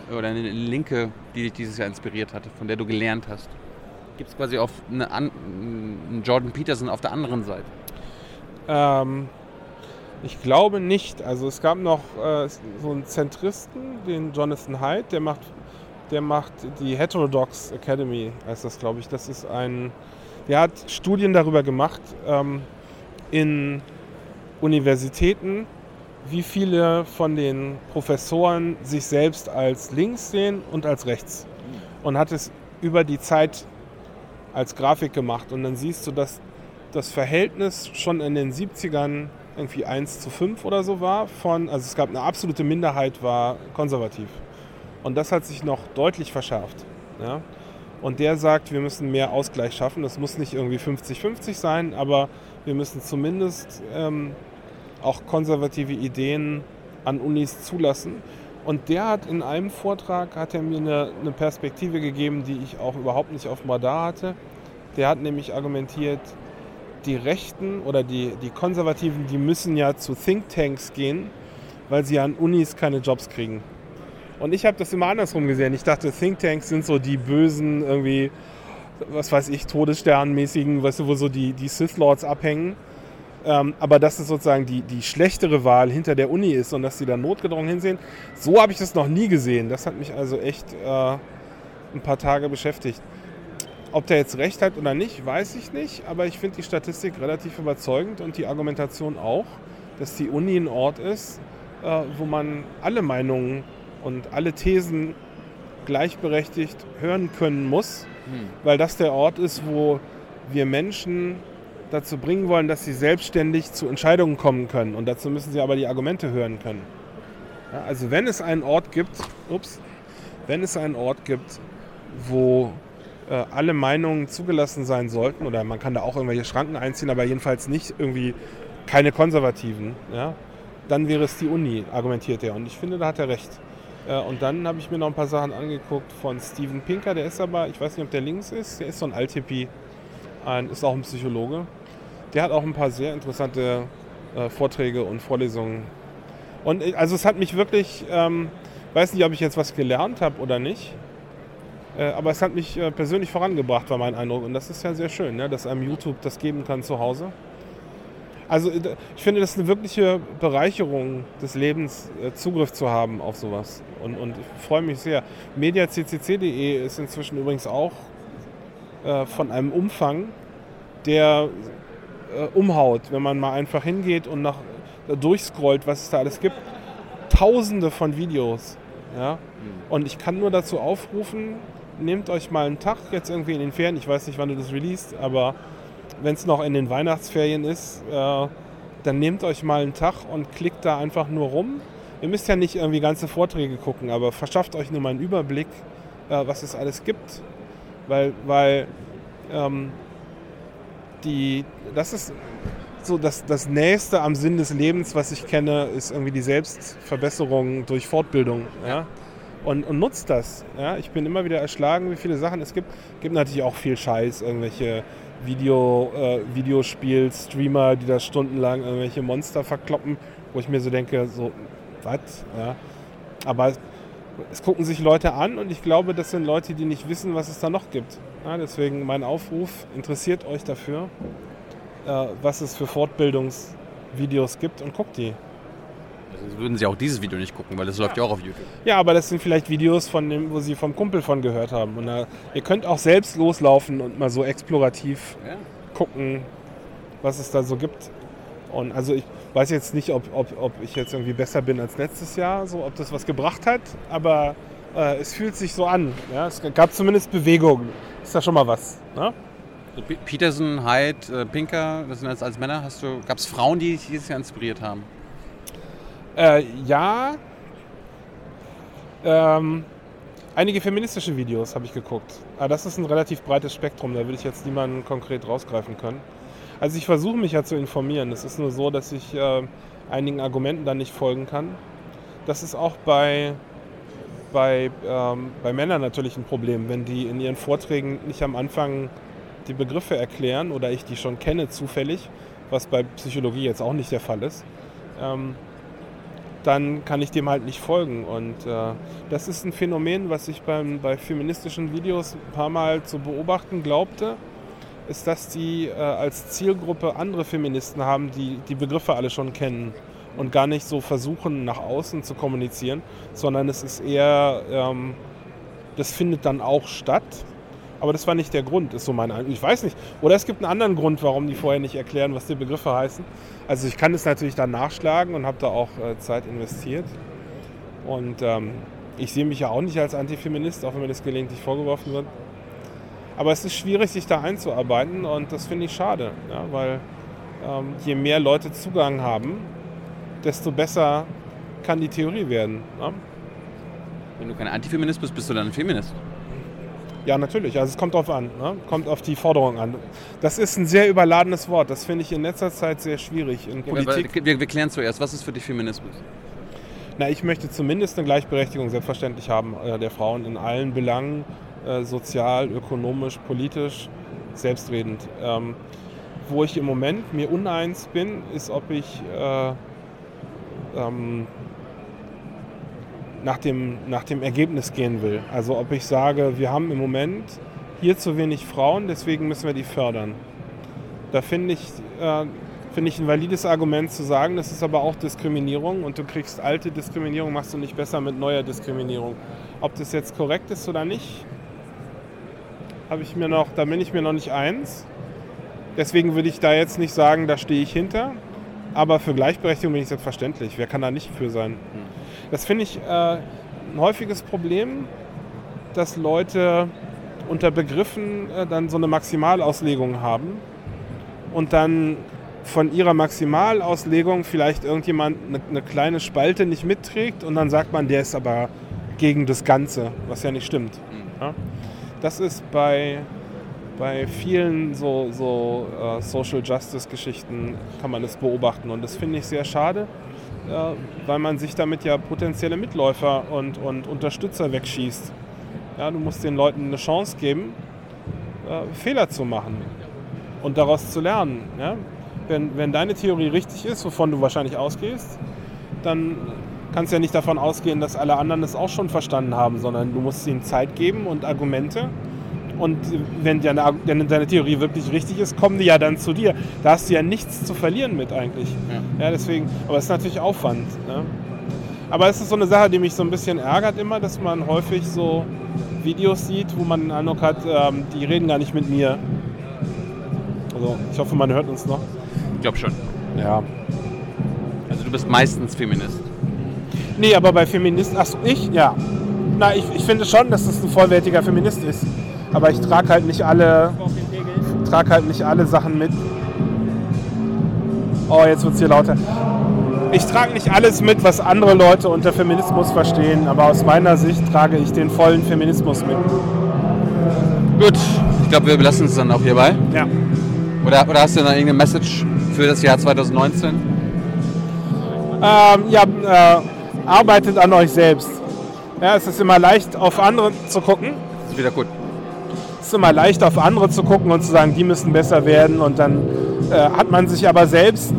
oder eine Linke, die dich dieses Jahr inspiriert hat, von der du gelernt hast? Gibt es quasi auf eine, einen Jordan Peterson auf der anderen Seite? Ähm, ich glaube nicht. Also es gab noch äh, so einen Zentristen, den Jonathan Hyde, der macht, der macht die Heterodox Academy, heißt das, glaube ich. Das ist ein, der hat Studien darüber gemacht ähm, in Universitäten, wie viele von den Professoren sich selbst als links sehen und als rechts. Und hat es über die Zeit als Grafik gemacht. Und dann siehst du, dass das Verhältnis schon in den 70ern irgendwie 1 zu 5 oder so war von, also es gab eine absolute Minderheit, war konservativ. Und das hat sich noch deutlich verschärft. Ja? Und der sagt, wir müssen mehr Ausgleich schaffen. Das muss nicht irgendwie 50-50 sein, aber wir müssen zumindest ähm, auch konservative Ideen an Unis zulassen. Und der hat in einem Vortrag, hat er mir eine, eine Perspektive gegeben, die ich auch überhaupt nicht auf dem Radar hatte. Der hat nämlich argumentiert, die Rechten oder die, die Konservativen, die müssen ja zu Thinktanks gehen, weil sie an Unis keine Jobs kriegen. Und ich habe das immer andersrum gesehen. Ich dachte, Thinktanks sind so die bösen, irgendwie, was weiß ich, Todessternmäßigen, weißt du, wo so die, die Sith Lords abhängen. Ähm, aber dass es sozusagen die, die schlechtere Wahl hinter der Uni ist und dass sie da notgedrungen hinsehen, so habe ich das noch nie gesehen. Das hat mich also echt äh, ein paar Tage beschäftigt. Ob der jetzt recht hat oder nicht, weiß ich nicht, aber ich finde die Statistik relativ überzeugend und die Argumentation auch. dass die Uni ein Ort ist, äh, wo man alle Meinungen und alle Thesen gleichberechtigt hören können muss, Hm. weil das der Ort ist, wo wir Menschen dazu bringen wollen, dass sie selbstständig zu Entscheidungen kommen können. Und dazu müssen sie aber die Argumente hören können. Ja, also wenn es einen Ort gibt, ups, wenn es einen Ort gibt, wo alle Meinungen zugelassen sein sollten, oder man kann da auch irgendwelche Schranken einziehen, aber jedenfalls nicht irgendwie keine Konservativen, ja, dann wäre es die Uni, argumentiert er. Und ich finde, da hat er recht. Äh, und dann habe ich mir noch ein paar Sachen angeguckt von Steven Pinker, der ist aber, ich weiß nicht, ob der links ist, der ist so ein Althippie, ein, ist auch ein Psychologe. Der hat auch ein paar sehr interessante äh, Vorträge und Vorlesungen. Und äh, also es hat mich wirklich, ähm, weiß nicht, ob ich jetzt was gelernt habe oder nicht, äh, aber es hat mich äh, persönlich vorangebracht, war mein Eindruck. Und das ist ja sehr schön, ne, dass einem YouTube das geben kann zu Hause. Also äh, ich finde, das ist eine wirkliche Bereicherung des Lebens, äh, Zugriff zu haben auf sowas. Und, und ich freue mich sehr. mediaccc.de ist inzwischen übrigens auch äh, von einem Umfang, der äh, umhaut, wenn man mal einfach hingeht und nach, äh, durchscrollt, was es da alles gibt. Tausende von Videos. Ja? Und ich kann nur dazu aufrufen, nehmt euch mal einen Tag jetzt irgendwie in den Ferien, ich weiß nicht, wann du das releast, aber wenn es noch in den Weihnachtsferien ist, äh, dann nehmt euch mal einen Tag und klickt da einfach nur rum. Ihr müsst ja nicht irgendwie ganze Vorträge gucken, aber verschafft euch nur mal einen Überblick, äh, was es alles gibt. Weil, weil ähm, die, das ist so das, das Nächste am Sinn des Lebens, was ich kenne, ist irgendwie die Selbstverbesserung durch Fortbildung. Ja? Und, und nutzt das. Ja? Ich bin immer wieder erschlagen, wie viele Sachen es gibt. Es gibt natürlich auch viel Scheiß, irgendwelche Video, äh, Videospiel-Streamer, die da stundenlang irgendwelche Monster verkloppen, wo ich mir so denke, so, was? Ja? Aber es, es gucken sich Leute an und ich glaube, das sind Leute, die nicht wissen, was es da noch gibt. Ja, deswegen mein Aufruf, interessiert euch dafür, äh, was es für Fortbildungsvideos gibt und guckt die. Also würden Sie auch dieses Video nicht gucken, weil das läuft ja auch auf YouTube. Ja, aber das sind vielleicht Videos, von dem, wo Sie vom Kumpel von gehört haben. Und da, ihr könnt auch selbst loslaufen und mal so explorativ Ja. gucken, was es da so gibt. Und also ich weiß jetzt nicht, ob, ob, ob ich jetzt irgendwie besser bin als letztes Jahr, so ob das was gebracht hat, aber äh, es fühlt sich so an. Ja? Es gab zumindest Bewegung. Ist da schon mal was. Ne? Peterson, Hyde, äh, Pinker, das sind jetzt als Männer. Hast du, gab es Frauen, die dich dieses Jahr inspiriert haben? Äh, ja. Ähm, einige feministische Videos habe ich geguckt. Aber das ist ein relativ breites Spektrum, da würde ich jetzt niemanden konkret rausgreifen können. Also ich versuche mich ja zu informieren. Es ist nur so, dass ich äh, einigen Argumenten dann nicht folgen kann. Das ist auch bei, bei, ähm, bei Männern natürlich ein Problem, wenn die in ihren Vorträgen nicht am Anfang die Begriffe erklären oder ich die schon kenne zufällig, was bei Psychologie jetzt auch nicht der Fall ist. Ähm, dann kann ich dem halt nicht folgen. Und äh, das ist ein Phänomen, was ich beim, bei feministischen Videos ein paar Mal zu beobachten glaubte, ist, dass die äh, als Zielgruppe andere Feministen haben, die die Begriffe alle schon kennen und gar nicht so versuchen, nach außen zu kommunizieren, sondern es ist eher, ähm, das findet dann auch statt. Aber das war nicht der Grund, ist so mein Eindruck. Ich weiß nicht. Oder es gibt einen anderen Grund, warum die vorher nicht erklären, was die Begriffe heißen. Also ich kann es natürlich dann nachschlagen und habe da auch äh, Zeit investiert. Und ähm, ich sehe mich ja auch nicht als Antifeminist, auch wenn mir das gelegentlich vorgeworfen wird. Aber es ist schwierig, sich da einzuarbeiten und das finde ich schade, ja, weil ähm, je mehr Leute Zugang haben, desto besser kann die Theorie werden. Ja? Wenn du kein Antifeminist bist, bist du dann ein Feminist. Ja, natürlich. Also es kommt drauf an. Ne? Kommt auf die Forderung an. Das ist ein sehr überladenes Wort. Das finde ich in letzter Zeit sehr schwierig in Politik. Wir, wir, wir klären zuerst, was ist für dich Feminismus? Na, ich möchte zumindest eine Gleichberechtigung selbstverständlich haben äh, der Frauen in allen Belangen, äh, sozial, ökonomisch, politisch, selbstredend. Ähm, wo ich im Moment mir uneins bin, ist, ob ich äh, ähm, nach, dem, nach dem Ergebnis gehen will. Also ob ich sage, wir haben im Moment hier zu wenig Frauen, deswegen müssen wir die fördern. Da finde ich, äh, finde ich ein valides Argument zu sagen, das ist aber auch Diskriminierung und du kriegst alte Diskriminierung, machst du nicht besser mit neuer Diskriminierung. Ob das jetzt korrekt ist oder nicht, habe ich mir noch, da bin ich mir noch nicht eins. Deswegen würde ich da jetzt nicht sagen, da stehe ich hinter. aber für Gleichberechtigung bin ich selbstverständlich. Wer kann da nicht für sein? Das finde ich äh, ein häufiges Problem, dass Leute unter Begriffen äh, dann so eine Maximalauslegung haben und dann von ihrer Maximalauslegung vielleicht irgendjemand eine, eine kleine Spalte nicht mitträgt und dann sagt man, der ist aber gegen das Ganze, was ja nicht stimmt. Ja? Das ist bei, bei vielen so, so äh, Social Justice Geschichten kann man das beobachten und das finde ich sehr schade, weil man sich damit ja potenzielle Mitläufer und, und Unterstützer wegschießt. Ja, du musst den Leuten eine Chance geben, äh, Fehler zu machen und daraus zu lernen. Ja? Wenn, wenn deine Theorie richtig ist, wovon du wahrscheinlich ausgehst, dann kannst du ja nicht davon ausgehen, dass alle anderen es auch schon verstanden haben, sondern du musst ihnen Zeit geben und Argumente. Und wenn deine, deine Theorie wirklich richtig ist, kommen die ja dann zu dir. Da hast du ja nichts zu verlieren mit eigentlich. Ja, deswegen, aber es ist natürlich Aufwand. Ne? Aber es ist so eine Sache, die mich so ein bisschen ärgert immer, dass man häufig so Videos sieht, wo man den Eindruck hat, ähm, die reden gar nicht mit mir. Also ich hoffe, man hört uns noch. Ich glaube schon. Ja. Also du bist meistens Feminist. Nee, aber bei Feministen, achso, ich? Ja. Na, ich, ich finde schon, dass das ein vollwertiger Feminist ist. Aber ich trage halt nicht alle, trage halt nicht alle Sachen mit. Oh, jetzt wird es hier lauter. Ich trage nicht alles mit, was andere Leute unter Feminismus verstehen, aber aus meiner Sicht trage ich den vollen Feminismus mit. Gut, ich glaube, wir belassen es dann auch hierbei. Ja. Oder, oder hast du noch irgendeine Message für das Jahr 2019? Ähm, ja, äh, arbeitet an euch selbst. Ja, es ist immer leicht, auf andere zu gucken. Ist wieder gut. Es ist immer leicht, auf andere zu gucken und zu sagen, die müssen besser werden. Und dann äh, hat man sich aber selbst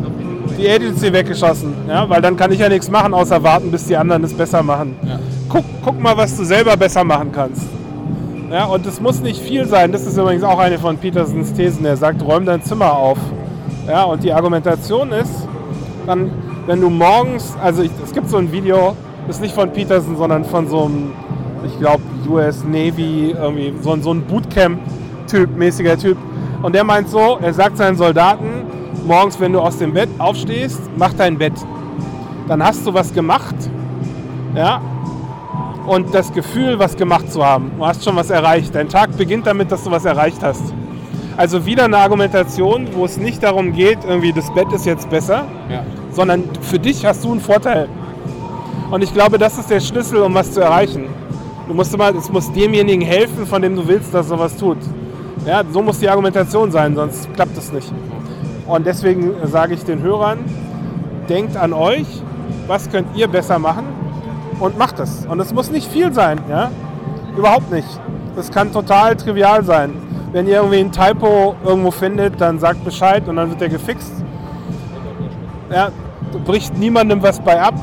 die EDC weggeschossen. Ja? Weil dann kann ich ja nichts machen, außer warten, bis die anderen es besser machen. Ja. Guck, guck mal, was du selber besser machen kannst. Ja, und es muss nicht viel sein. Das ist übrigens auch eine von Petersens Thesen. Er sagt, räum dein Zimmer auf. Ja, und die Argumentation ist, dann, wenn du morgens, also ich, es gibt so ein Video, das ist nicht von Peterson, sondern von so einem, ich glaube, US Navy, irgendwie so, ein- so ein Bootcamp-Typ, mäßiger Typ. Und der meint so, er sagt seinen Soldaten, morgens, wenn du aus dem Bett aufstehst, mach dein Bett. Dann hast du was gemacht, ja, und das Gefühl, was gemacht zu haben. Du hast schon was erreicht. Dein Tag beginnt damit, dass du was erreicht hast. Also wieder eine Argumentation, wo es nicht darum geht, irgendwie das Bett ist jetzt besser, Ja. sondern für dich hast du einen Vorteil. Und ich glaube, das ist der Schlüssel, um was zu erreichen. Du musst immer, es muss demjenigen helfen, von dem du willst, dass er was tut. Ja, so muss die Argumentation sein, sonst klappt es nicht. Und deswegen sage ich den Hörern, denkt an euch, was könnt ihr besser machen und macht es. Und es muss nicht viel sein, ja? Überhaupt nicht. Das kann total trivial sein. Wenn ihr irgendwie ein Typo irgendwo findet, dann sagt Bescheid und dann wird der gefixt. Ja, bricht niemandem was bei ab.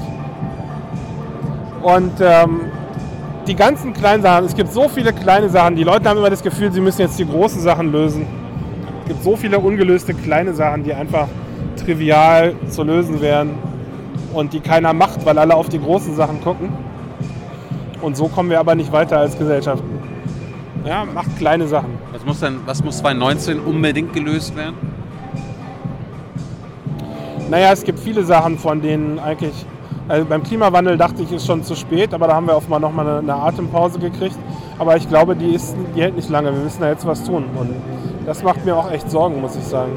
Und ähm, die ganzen kleinen Sachen, es gibt so viele kleine Sachen. Die Leute haben immer das Gefühl, sie müssen jetzt die großen Sachen lösen. Es gibt so viele ungelöste kleine Sachen, die einfach trivial zu lösen wären und die keiner macht, weil alle auf die großen Sachen gucken. Und so kommen wir aber nicht weiter als Gesellschaft. Ja, macht kleine Sachen. Was muss denn, was muss 2019 unbedingt gelöst werden? Naja, es gibt viele Sachen, von denen eigentlich. Also beim Klimawandel dachte ich, ist schon zu spät, aber da haben wir offenbar nochmal eine, eine Atempause gekriegt. Aber ich glaube, die, ist, die hält nicht lange. Wir müssen da jetzt was tun. Und das macht mir auch echt Sorgen, muss ich sagen.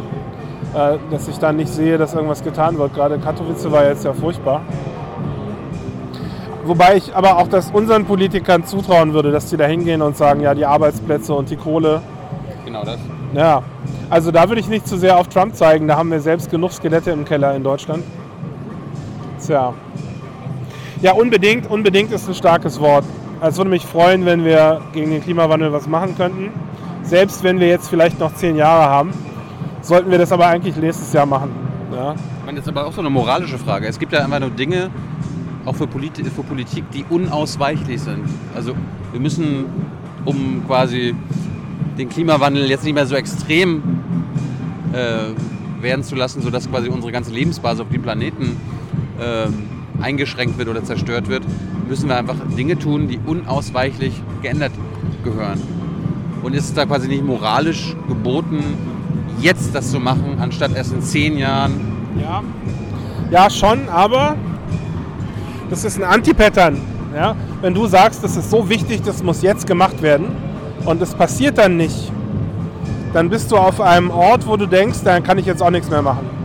Äh, dass ich da nicht sehe, dass irgendwas getan wird. Gerade Katowice war jetzt ja furchtbar. Wobei ich aber auch das unseren Politikern zutrauen würde, dass die da hingehen und sagen, ja, die Arbeitsplätze und die Kohle, Genau das. ja, also da würde ich nicht zu sehr auf Trump zeigen. Da haben wir selbst genug Skelette im Keller in Deutschland. Tja. Ja, unbedingt, unbedingt ist ein starkes Wort. Es würde mich freuen, wenn wir gegen den Klimawandel was machen könnten. Selbst wenn wir jetzt vielleicht noch zehn Jahre haben, sollten wir das aber eigentlich nächstes Jahr machen. Ja, Ich meine, das ist aber auch so eine moralische Frage. Es gibt ja einfach nur Dinge, auch für, Polit für Politik, die unausweichlich sind. Also wir müssen, um quasi den Klimawandel jetzt nicht mehr so extrem äh, werden zu lassen, sodass quasi unsere ganze Lebensbasis auf dem Planeten ähm, eingeschränkt wird oder zerstört wird, müssen wir einfach Dinge tun, die unausweichlich geändert gehören. Und ist es da quasi nicht moralisch geboten, jetzt das zu machen, anstatt erst in zehn Jahren ja Ja, schon, aber das ist ein Anti-Pattern. Ja? Wenn du sagst, das ist so wichtig, das muss jetzt gemacht werden und es passiert dann nicht, dann bist du auf einem Ort, wo du denkst, dann kann ich jetzt auch nichts mehr machen.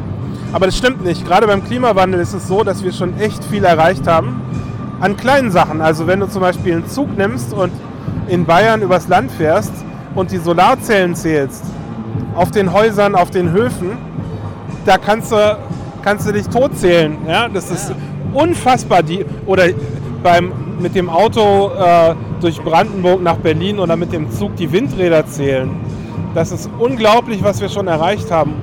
Aber das stimmt nicht. Gerade beim Klimawandel ist es so, dass wir schon echt viel erreicht haben an kleinen Sachen. Also wenn du zum Beispiel einen Zug nimmst und in Bayern übers Land fährst und die Solarzellen zählst, auf den Häusern, auf den Höfen, da kannst du, kannst du dich totzählen. Ja? Das ist unfassbar. Die, oder beim, mit dem Auto äh, durch Brandenburg nach Berlin oder mit dem Zug die Windräder zählen. Das ist unglaublich, was wir schon erreicht haben,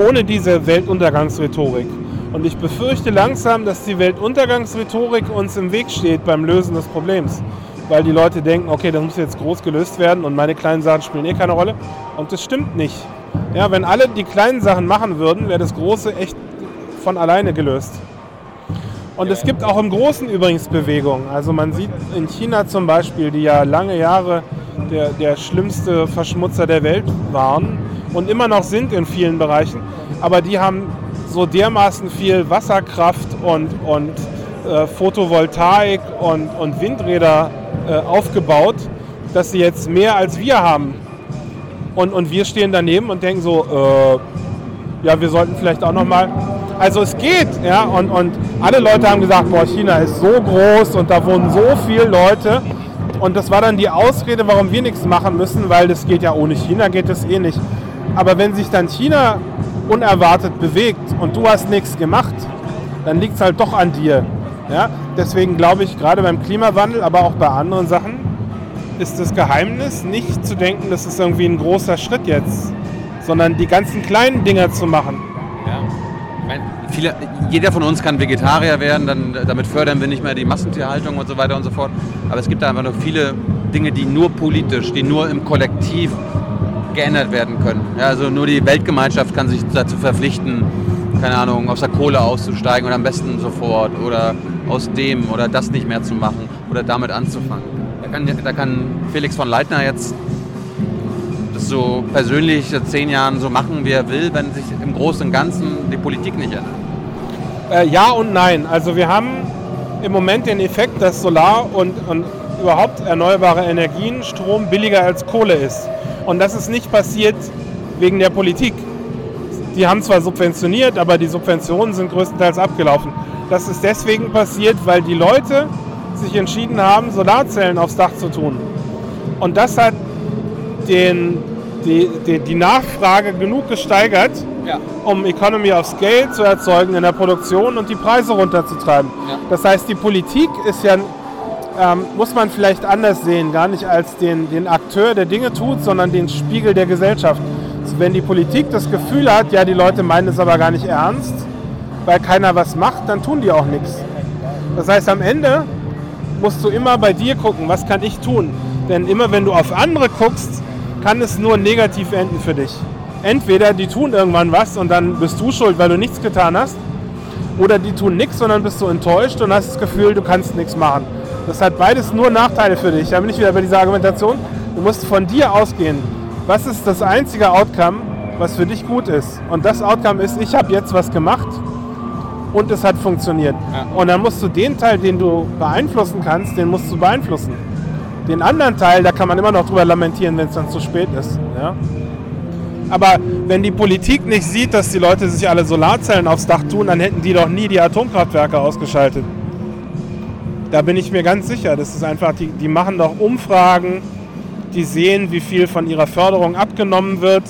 ohne diese Weltuntergangsrhetorik. Und ich befürchte langsam, dass die Weltuntergangsrhetorik uns im Weg steht beim Lösen des Problems. Weil die Leute denken, okay, das muss jetzt groß gelöst werden und meine kleinen Sachen spielen eh keine Rolle. Und das stimmt nicht. Ja, wenn alle die kleinen Sachen machen würden, wäre das Große echt von alleine gelöst. Und es gibt auch im Großen übrigens Bewegungen. Also man sieht in China zum Beispiel, die ja lange Jahre der, der schlimmste Verschmutzer der Welt waren und immer noch sind in vielen Bereichen, aber die haben so dermaßen viel Wasserkraft und, und äh, Photovoltaik und, und Windräder äh, aufgebaut, dass sie jetzt mehr als wir haben. Und, und wir stehen daneben und denken so, äh, ja, wir sollten vielleicht auch nochmal. Also es geht, ja, und, und alle Leute haben gesagt, boah, China ist so groß und da wohnen so viele Leute. Und das war dann die Ausrede, warum wir nichts machen müssen, weil das geht ja ohne China, geht es eh nicht. Aber wenn sich dann China unerwartet bewegt und du hast nichts gemacht, dann liegt es halt doch an dir. Ja? Deswegen glaube ich, gerade beim Klimawandel, aber auch bei anderen Sachen, ist das Geheimnis nicht zu denken, das ist irgendwie ein großer Schritt jetzt, sondern die ganzen kleinen Dinger zu machen. Ja. Meine, viele, jeder von uns kann Vegetarier werden, dann, damit fördern wir nicht mehr die Massentierhaltung und so weiter und so fort. Aber es gibt da einfach noch viele Dinge, die nur politisch, die nur im Kollektiv geändert werden können. Ja, also nur die Weltgemeinschaft kann sich dazu verpflichten, keine Ahnung, aus der Kohle auszusteigen und am besten sofort oder aus dem oder das nicht mehr zu machen oder damit anzufangen. Da kann, da kann Felix von Leitner jetzt das so persönlich seit zehn Jahren so machen, wie er will, wenn sich im Großen und Ganzen die Politik nicht ändert. Äh, ja und nein. Also wir haben im Moment den Effekt, dass Solar und, und überhaupt erneuerbare Energien Strom billiger als Kohle ist. Und das ist nicht passiert wegen der Politik. Die haben zwar subventioniert, aber die Subventionen sind größtenteils abgelaufen. Das ist deswegen passiert, weil die Leute sich entschieden haben, Solarzellen aufs Dach zu tun. Und das hat den, die, die, die Nachfrage genug gesteigert, Ja. um Economy of Scale zu erzeugen in der Produktion und die Preise runterzutreiben. Ja. Das heißt, die Politik ist ja, ähm, muss man vielleicht anders sehen, gar nicht als den, den Akteur, der Dinge tut, sondern den Spiegel der Gesellschaft. Also wenn die Politik das Gefühl hat, ja, die Leute meinen es aber gar nicht ernst, weil keiner was macht, dann tun die auch nichts. Das heißt, am Ende musst du immer bei dir gucken, was kann ich tun? Denn immer wenn du auf andere guckst, kann es nur negativ enden für dich. Entweder die tun irgendwann was und dann bist du schuld, weil du nichts getan hast, oder die tun nichts und dann bist du enttäuscht und hast das Gefühl, du kannst nichts machen. Das hat beides nur Nachteile für dich. Da bin ich wieder bei dieser Argumentation. Du musst von dir ausgehen. Was ist das einzige Outcome, was für dich gut ist? Und das Outcome ist, ich habe jetzt was gemacht und es hat funktioniert. Und dann musst du den Teil, den du beeinflussen kannst, den musst du beeinflussen. Den anderen Teil, da kann man immer noch drüber lamentieren, wenn es dann zu spät ist. Ja? Aber wenn die Politik nicht sieht, dass die Leute sich alle Solarzellen aufs Dach tun, dann hätten die doch nie die Atomkraftwerke ausgeschaltet. Da bin ich mir ganz sicher. Das ist einfach, die, die machen doch Umfragen, die sehen, wie viel von ihrer Förderung abgenommen wird.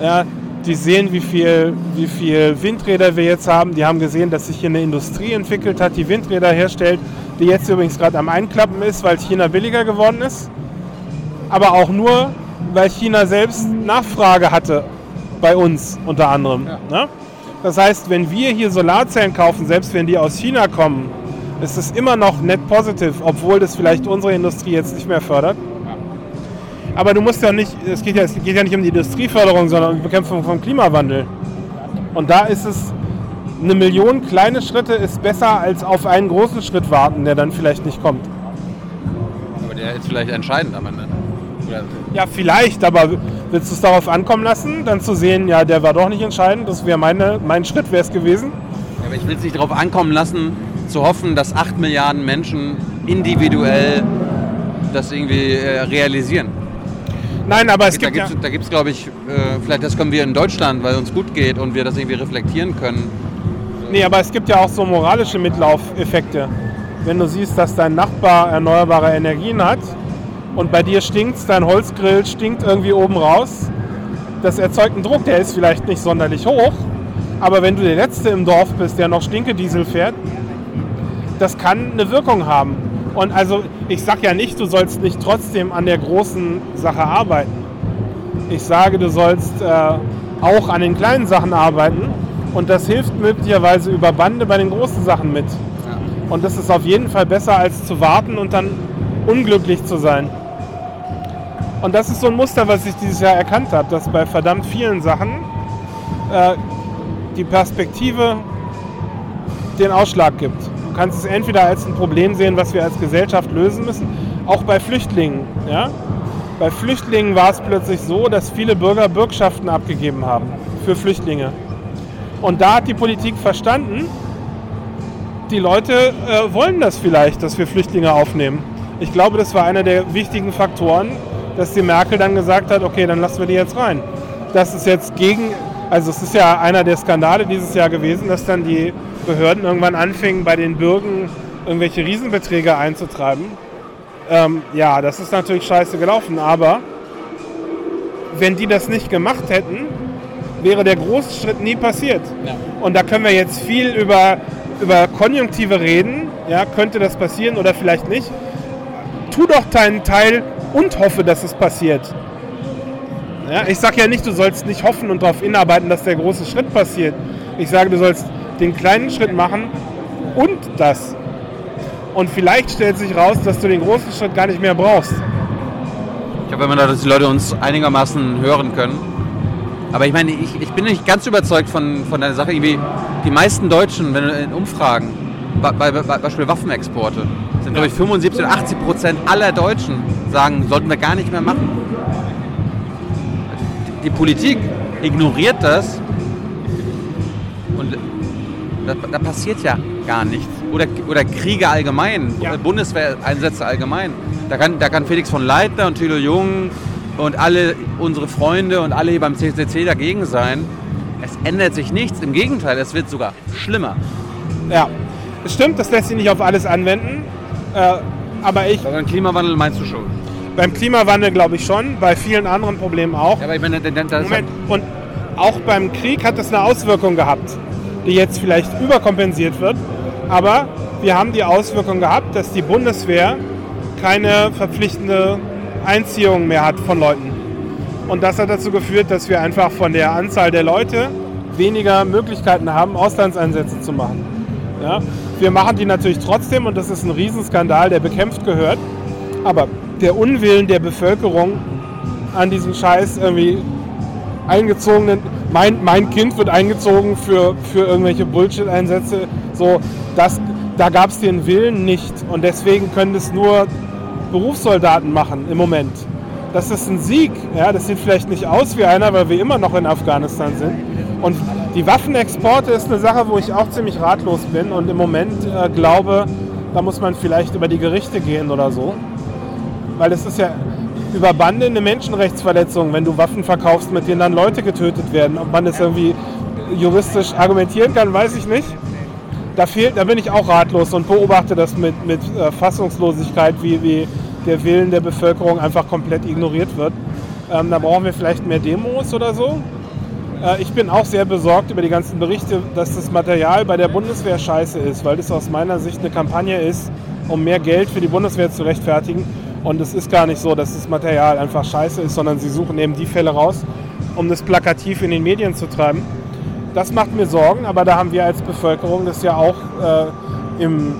Ja, die sehen, wie viel, wie viel Windräder wir jetzt haben. Die haben gesehen, dass sich hier eine Industrie entwickelt hat, die Windräder herstellt, die jetzt übrigens gerade am Einklappen ist, weil China billiger geworden ist. Aber auch nur, weil China selbst Nachfrage hatte bei uns unter anderem. Ne? Das heißt, wenn wir hier Solarzellen kaufen, selbst wenn die aus China kommen, ist es immer noch net positive, obwohl das vielleicht unsere Industrie jetzt nicht mehr fördert. Aber du musst ja nicht, es geht ja, es geht ja nicht um die Industrieförderung, sondern um die Bekämpfung vom Klimawandel. Und da ist es, eine Million kleine Schritte ist besser als auf einen großen Schritt warten, der dann vielleicht nicht kommt. Aber der ist vielleicht entscheidend am Ende. Oder Ja, vielleicht, aber willst du es darauf ankommen lassen, dann zu sehen, ja, der war doch nicht entscheidend, das wäre meine, mein Schritt wäre es gewesen. Ja, Aber ich will es nicht darauf ankommen lassen, zu hoffen, dass 8 Milliarden Menschen individuell das irgendwie äh, realisieren. Nein, aber es da gibt ja, gibt es, da gibt's, glaube ich, äh, vielleicht das können wir in Deutschland, weil uns gut geht und wir das irgendwie reflektieren können. nee, aber es gibt ja auch so moralische Mitlaufeffekte. Wenn du siehst, dass dein Nachbar erneuerbare Energien hat und bei dir stinkt dein Holzgrill stinkt irgendwie oben raus, das erzeugt einen Druck, der ist vielleicht nicht sonderlich hoch, aber wenn du der Letzte im Dorf bist, der noch Stinkediesel fährt, das kann eine Wirkung haben. Und also ich sage ja nicht, du sollst nicht trotzdem an der großen Sache arbeiten. Ich sage, du sollst äh, auch an den kleinen Sachen arbeiten und das hilft möglicherweise über Bande bei den großen Sachen mit. Und das ist auf jeden Fall besser, als zu warten und dann unglücklich zu sein. Und das ist so ein Muster, was ich dieses Jahr erkannt habe, dass bei verdammt vielen Sachen äh, die Perspektive den Ausschlag gibt. Du kannst es entweder als ein Problem sehen, was wir als Gesellschaft lösen müssen, auch bei Flüchtlingen. Ja? Bei Flüchtlingen war es plötzlich so, dass viele Bürger Bürgschaften abgegeben haben für Flüchtlinge. Und da hat die Politik verstanden, die Leute äh, wollen das vielleicht, dass wir Flüchtlinge aufnehmen. Ich glaube, das war einer der wichtigen Faktoren, dass die Merkel dann gesagt hat, okay, dann lassen wir die jetzt rein. Das ist jetzt gegen, also es ist ja einer der Skandale dieses Jahr gewesen, dass dann die Behörden irgendwann anfingen, bei den Bürgen irgendwelche Riesenbeträge einzutreiben. Ähm, ja, das ist natürlich scheiße gelaufen, aber wenn die das nicht gemacht hätten, wäre der große Schritt nie passiert. Und da können wir jetzt viel über, über Konjunktive reden. Ja, könnte das passieren oder vielleicht nicht. Tu doch deinen Teil und hoffe, dass es passiert. Ja, ich sage ja nicht, du sollst nicht hoffen und darauf hinarbeiten, dass der große Schritt passiert. Ich sage, du sollst den kleinen Schritt machen und das. Und vielleicht stellt sich raus, dass du den großen Schritt gar nicht mehr brauchst. Ich hoffe immer noch, dass die Leute uns einigermaßen hören können. Aber ich meine, ich, ich bin nicht ganz überzeugt von, von der Sache. Irgendwie die meisten Deutschen, wenn du in Umfragen, bei, bei, bei Beispiel Waffenexporte, sind glaube ich 75 oder 80 Prozent aller Deutschen sagen, sollten wir gar nicht mehr machen. Die Politik ignoriert das da, da passiert ja gar nichts. Oder, oder Kriege allgemein, Ja. Bundeswehreinsätze allgemein. Da kann, da kann Felix von Leitner und Thilo Jung und alle unsere Freunde und alle hier beim CCC dagegen sein. Es ändert sich nichts. Im Gegenteil, es wird sogar schlimmer. Ja, es stimmt, das lässt sich nicht auf alles anwenden. Äh, aber ich, beim Klimawandel meinst du schon? beim Klimawandel glaube ich schon, bei vielen anderen Problemen auch. Ja, aber ich meine, das das Moment, und auch beim Krieg hat es eine Auswirkung gehabt, die jetzt vielleicht überkompensiert wird. Aber wir haben die Auswirkung gehabt, dass die Bundeswehr keine verpflichtende Einziehung mehr hat von Leuten. Und das hat dazu geführt, dass wir einfach von der Anzahl der Leute weniger Möglichkeiten haben, Auslandseinsätze zu machen. Ja? Wir machen die natürlich trotzdem und das ist ein Riesenskandal, der bekämpft gehört. Aber der Unwillen der Bevölkerung an diesen Scheiß irgendwie eingezogenen, mein, mein Kind wird eingezogen für, für irgendwelche Bullshit-Einsätze, so, das, da gab es den Willen nicht und deswegen können es nur Berufssoldaten machen im Moment. Das ist ein Sieg, ja, das sieht vielleicht nicht aus wie einer, weil wir immer noch in Afghanistan sind. Und die Waffenexporte ist eine Sache, wo ich auch ziemlich ratlos bin und im Moment äh, glaube, da muss man vielleicht über die Gerichte gehen oder so. Weil es ist ja über Bande eine Menschenrechtsverletzung, wenn du Waffen verkaufst, mit denen dann Leute getötet werden. Ob man das irgendwie juristisch argumentieren kann, weiß ich nicht. Da, fehlt, da bin ich auch ratlos und beobachte das mit, mit äh, Fassungslosigkeit, wie, wie der Willen der Bevölkerung einfach komplett ignoriert wird. Ähm, da brauchen wir vielleicht mehr Demos oder so. Äh, ich bin auch sehr besorgt über die ganzen Berichte, dass das Material bei der Bundeswehr scheiße ist, weil das aus meiner Sicht eine Kampagne ist, um mehr Geld für die Bundeswehr zu rechtfertigen. Und es ist gar nicht so, dass das Material einfach scheiße ist, sondern sie suchen eben die Fälle raus, um das plakativ in den Medien zu treiben. Das macht mir Sorgen, aber da haben wir als Bevölkerung das ja auch äh, im,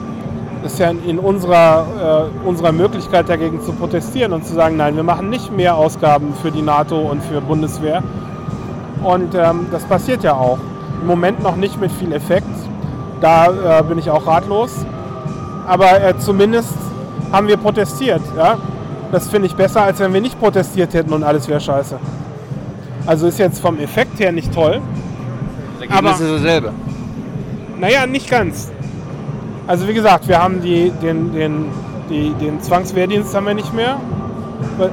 das ja in unserer, äh, unserer Möglichkeit dagegen zu protestieren und zu sagen, nein, wir machen nicht mehr Ausgaben für die NATO und für Bundeswehr. Und ähm, das passiert ja auch. Im Moment noch nicht mit viel Effekt. Da äh, bin ich auch ratlos. Aber äh, zumindest haben wir protestiert. Ja? Das finde ich besser, als wenn wir nicht protestiert hätten und alles wäre scheiße. Also ist jetzt vom Effekt her nicht toll. Das Ergebnis Aber- ist dasselbe. Naja, nicht ganz. Also wie gesagt, wir haben die, den, den, die, den Zwangswehrdienst haben wir nicht mehr.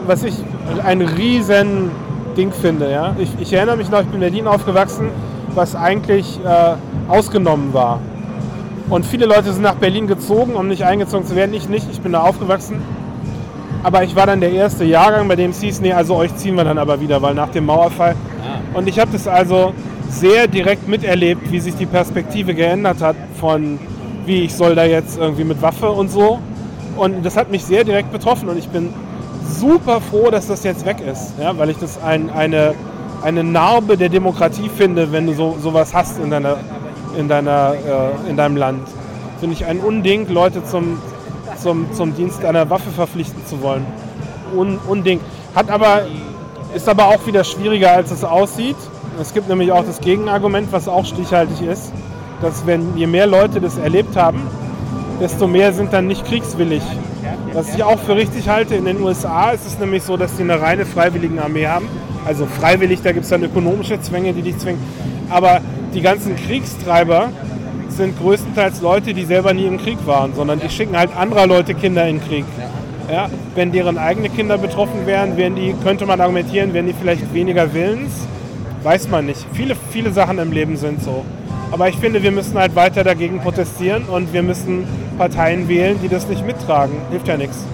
Was ich ein riesen Ding finde. Ja? Ich, ich erinnere mich noch, ich bin in Berlin aufgewachsen, was eigentlich äh, ausgenommen war. Und viele Leute sind nach Berlin gezogen, um nicht eingezogen zu werden. Ich nicht, ich bin da aufgewachsen. Aber ich war dann der erste Jahrgang, bei dem es hieß, nee, also euch ziehen wir dann aber wieder, weil nach dem Mauerfall. Und ich habe das also sehr direkt miterlebt, wie sich die Perspektive geändert hat von, wie ich soll da jetzt irgendwie mit Waffe und so. Und das hat mich sehr direkt betroffen und ich bin super froh, dass das jetzt weg ist, ja, weil ich das ein, eine, eine Narbe der Demokratie finde, wenn du so, sowas hast in, deiner, in, deiner, äh, in deinem Land. Finde ich ein Unding, Leute zum, zum, zum Dienst einer Waffe verpflichten zu wollen. Un, Unding. Hat aber, ist aber auch wieder schwieriger, als es aussieht. Es gibt nämlich auch das Gegenargument, was auch stichhaltig ist, dass wenn je mehr Leute das erlebt haben, desto mehr sind dann nicht kriegswillig. Was ich auch für richtig halte, in den USA ist es nämlich so, dass die eine reine Freiwilligenarmee haben. Also freiwillig, da gibt es dann ökonomische Zwänge, die dich zwingen. Aber die ganzen Kriegstreiber sind größtenteils Leute, die selber nie im Krieg waren, sondern die schicken halt anderer Leute Kinder in den Krieg. Ja, wenn deren eigene Kinder betroffen wären, wären die, könnte man argumentieren, wären die vielleicht weniger willens. Weiß man nicht. Viele, viele Sachen im Leben sind so. Aber ich finde, wir müssen halt weiter dagegen protestieren und wir müssen Parteien wählen, die das nicht mittragen. Hilft ja nichts.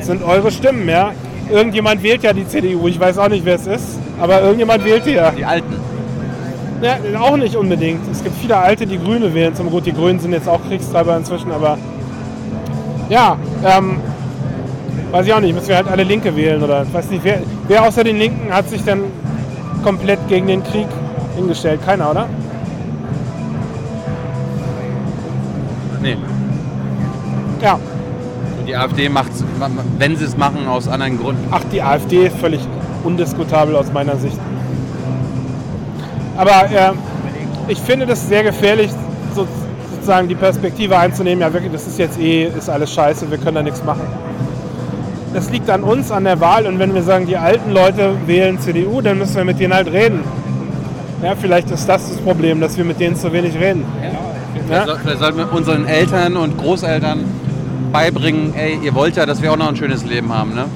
Sind eure Stimmen, ja. Irgendjemand wählt ja die CDU. Ich weiß auch nicht, wer es ist, aber irgendjemand wählt die ja. Die Alten. Ja, auch nicht unbedingt. Es gibt viele Alte, die Grüne wählen. Zum Gut, die Grünen sind jetzt auch Kriegstreiber inzwischen, aber ja, ähm, weiß ich auch nicht. Müssen wir halt alle Linke wählen oder weiß nicht. Wer, wer außer den Linken hat sich dann komplett gegen den Krieg hingestellt? Keiner, oder? Nee. Ja. Die AfD macht wenn sie es machen, aus anderen Gründen. Ach, die AfD ist völlig undiskutabel aus meiner Sicht. Aber äh, ich finde das sehr gefährlich, so, sozusagen die Perspektive einzunehmen, ja wirklich, das ist jetzt eh, ist alles scheiße, wir können da nichts machen. Das liegt an uns, an der Wahl und wenn wir sagen, die alten Leute wählen CDU, dann müssen wir mit denen halt reden. Ja, vielleicht ist das das Problem, dass wir mit denen zu wenig reden. Ja? Vielleicht sollten wir unseren Eltern und Großeltern beibringen, ey, ihr wollt ja, dass wir auch noch ein schönes Leben haben, ne?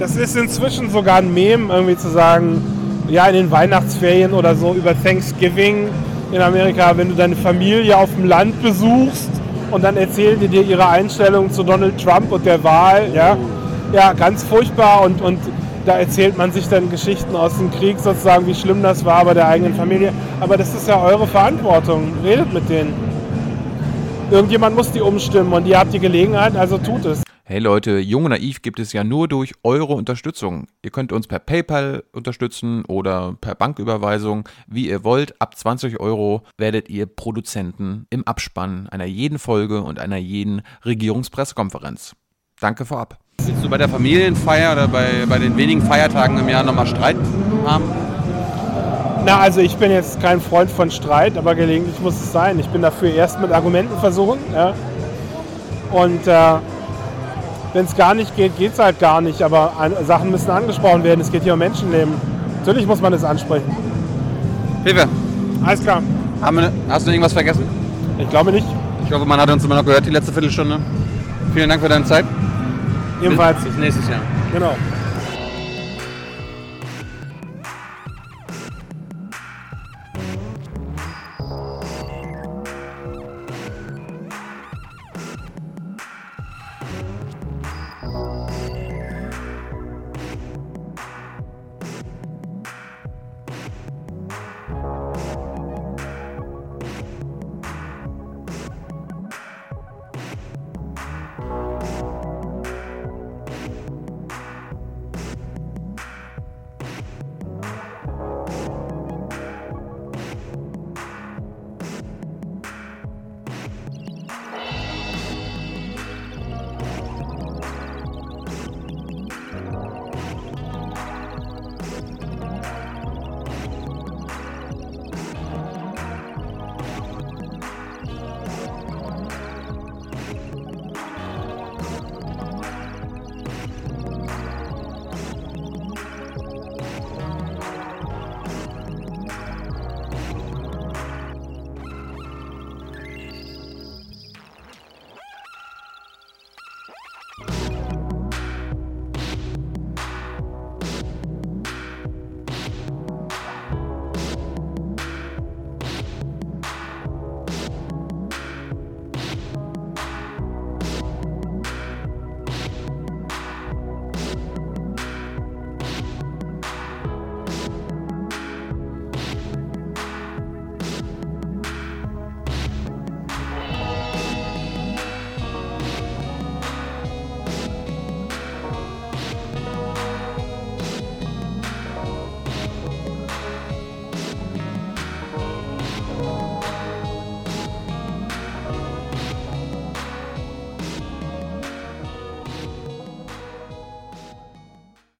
Das ist inzwischen sogar ein Mem, irgendwie zu sagen, ja, in den Weihnachtsferien oder so über Thanksgiving in Amerika, wenn du deine Familie auf dem Land besuchst und dann erzählen die dir ihre Einstellung zu Donald Trump und der Wahl, ja, ja, ganz furchtbar und, und da erzählt man sich dann Geschichten aus dem Krieg sozusagen, wie schlimm das war bei der eigenen Familie. Aber das ist ja eure Verantwortung. Redet mit denen. Irgendjemand muss die umstimmen und ihr habt die Gelegenheit, also tut es. Hey Leute, Jung und Naiv gibt es ja nur durch eure Unterstützung. Ihr könnt uns per PayPal unterstützen oder per Banküberweisung, wie ihr wollt. Ab 20 Euro werdet ihr Produzenten im Abspann einer jeden Folge und einer jeden Regierungspressekonferenz. Danke vorab. Willst du bei der Familienfeier oder bei, bei den wenigen Feiertagen im Jahr nochmal Streit haben? Na, also ich bin jetzt kein Freund von Streit, aber gelegentlich muss es sein. Ich bin dafür erst mit Argumenten versuchen. Ja. Und äh, wenn es gar nicht geht, geht es halt gar nicht. Aber Sachen müssen angesprochen werden. Es geht hier um Menschenleben. Natürlich muss man das ansprechen. Pepe, Alles klar. wir, hast du irgendwas vergessen? Ich glaube nicht. Ich hoffe, man hat uns immer noch gehört, die letzte Viertelstunde. Vielen Dank für deine Zeit. Ebenfalls. Bis nächstes Jahr. Genau.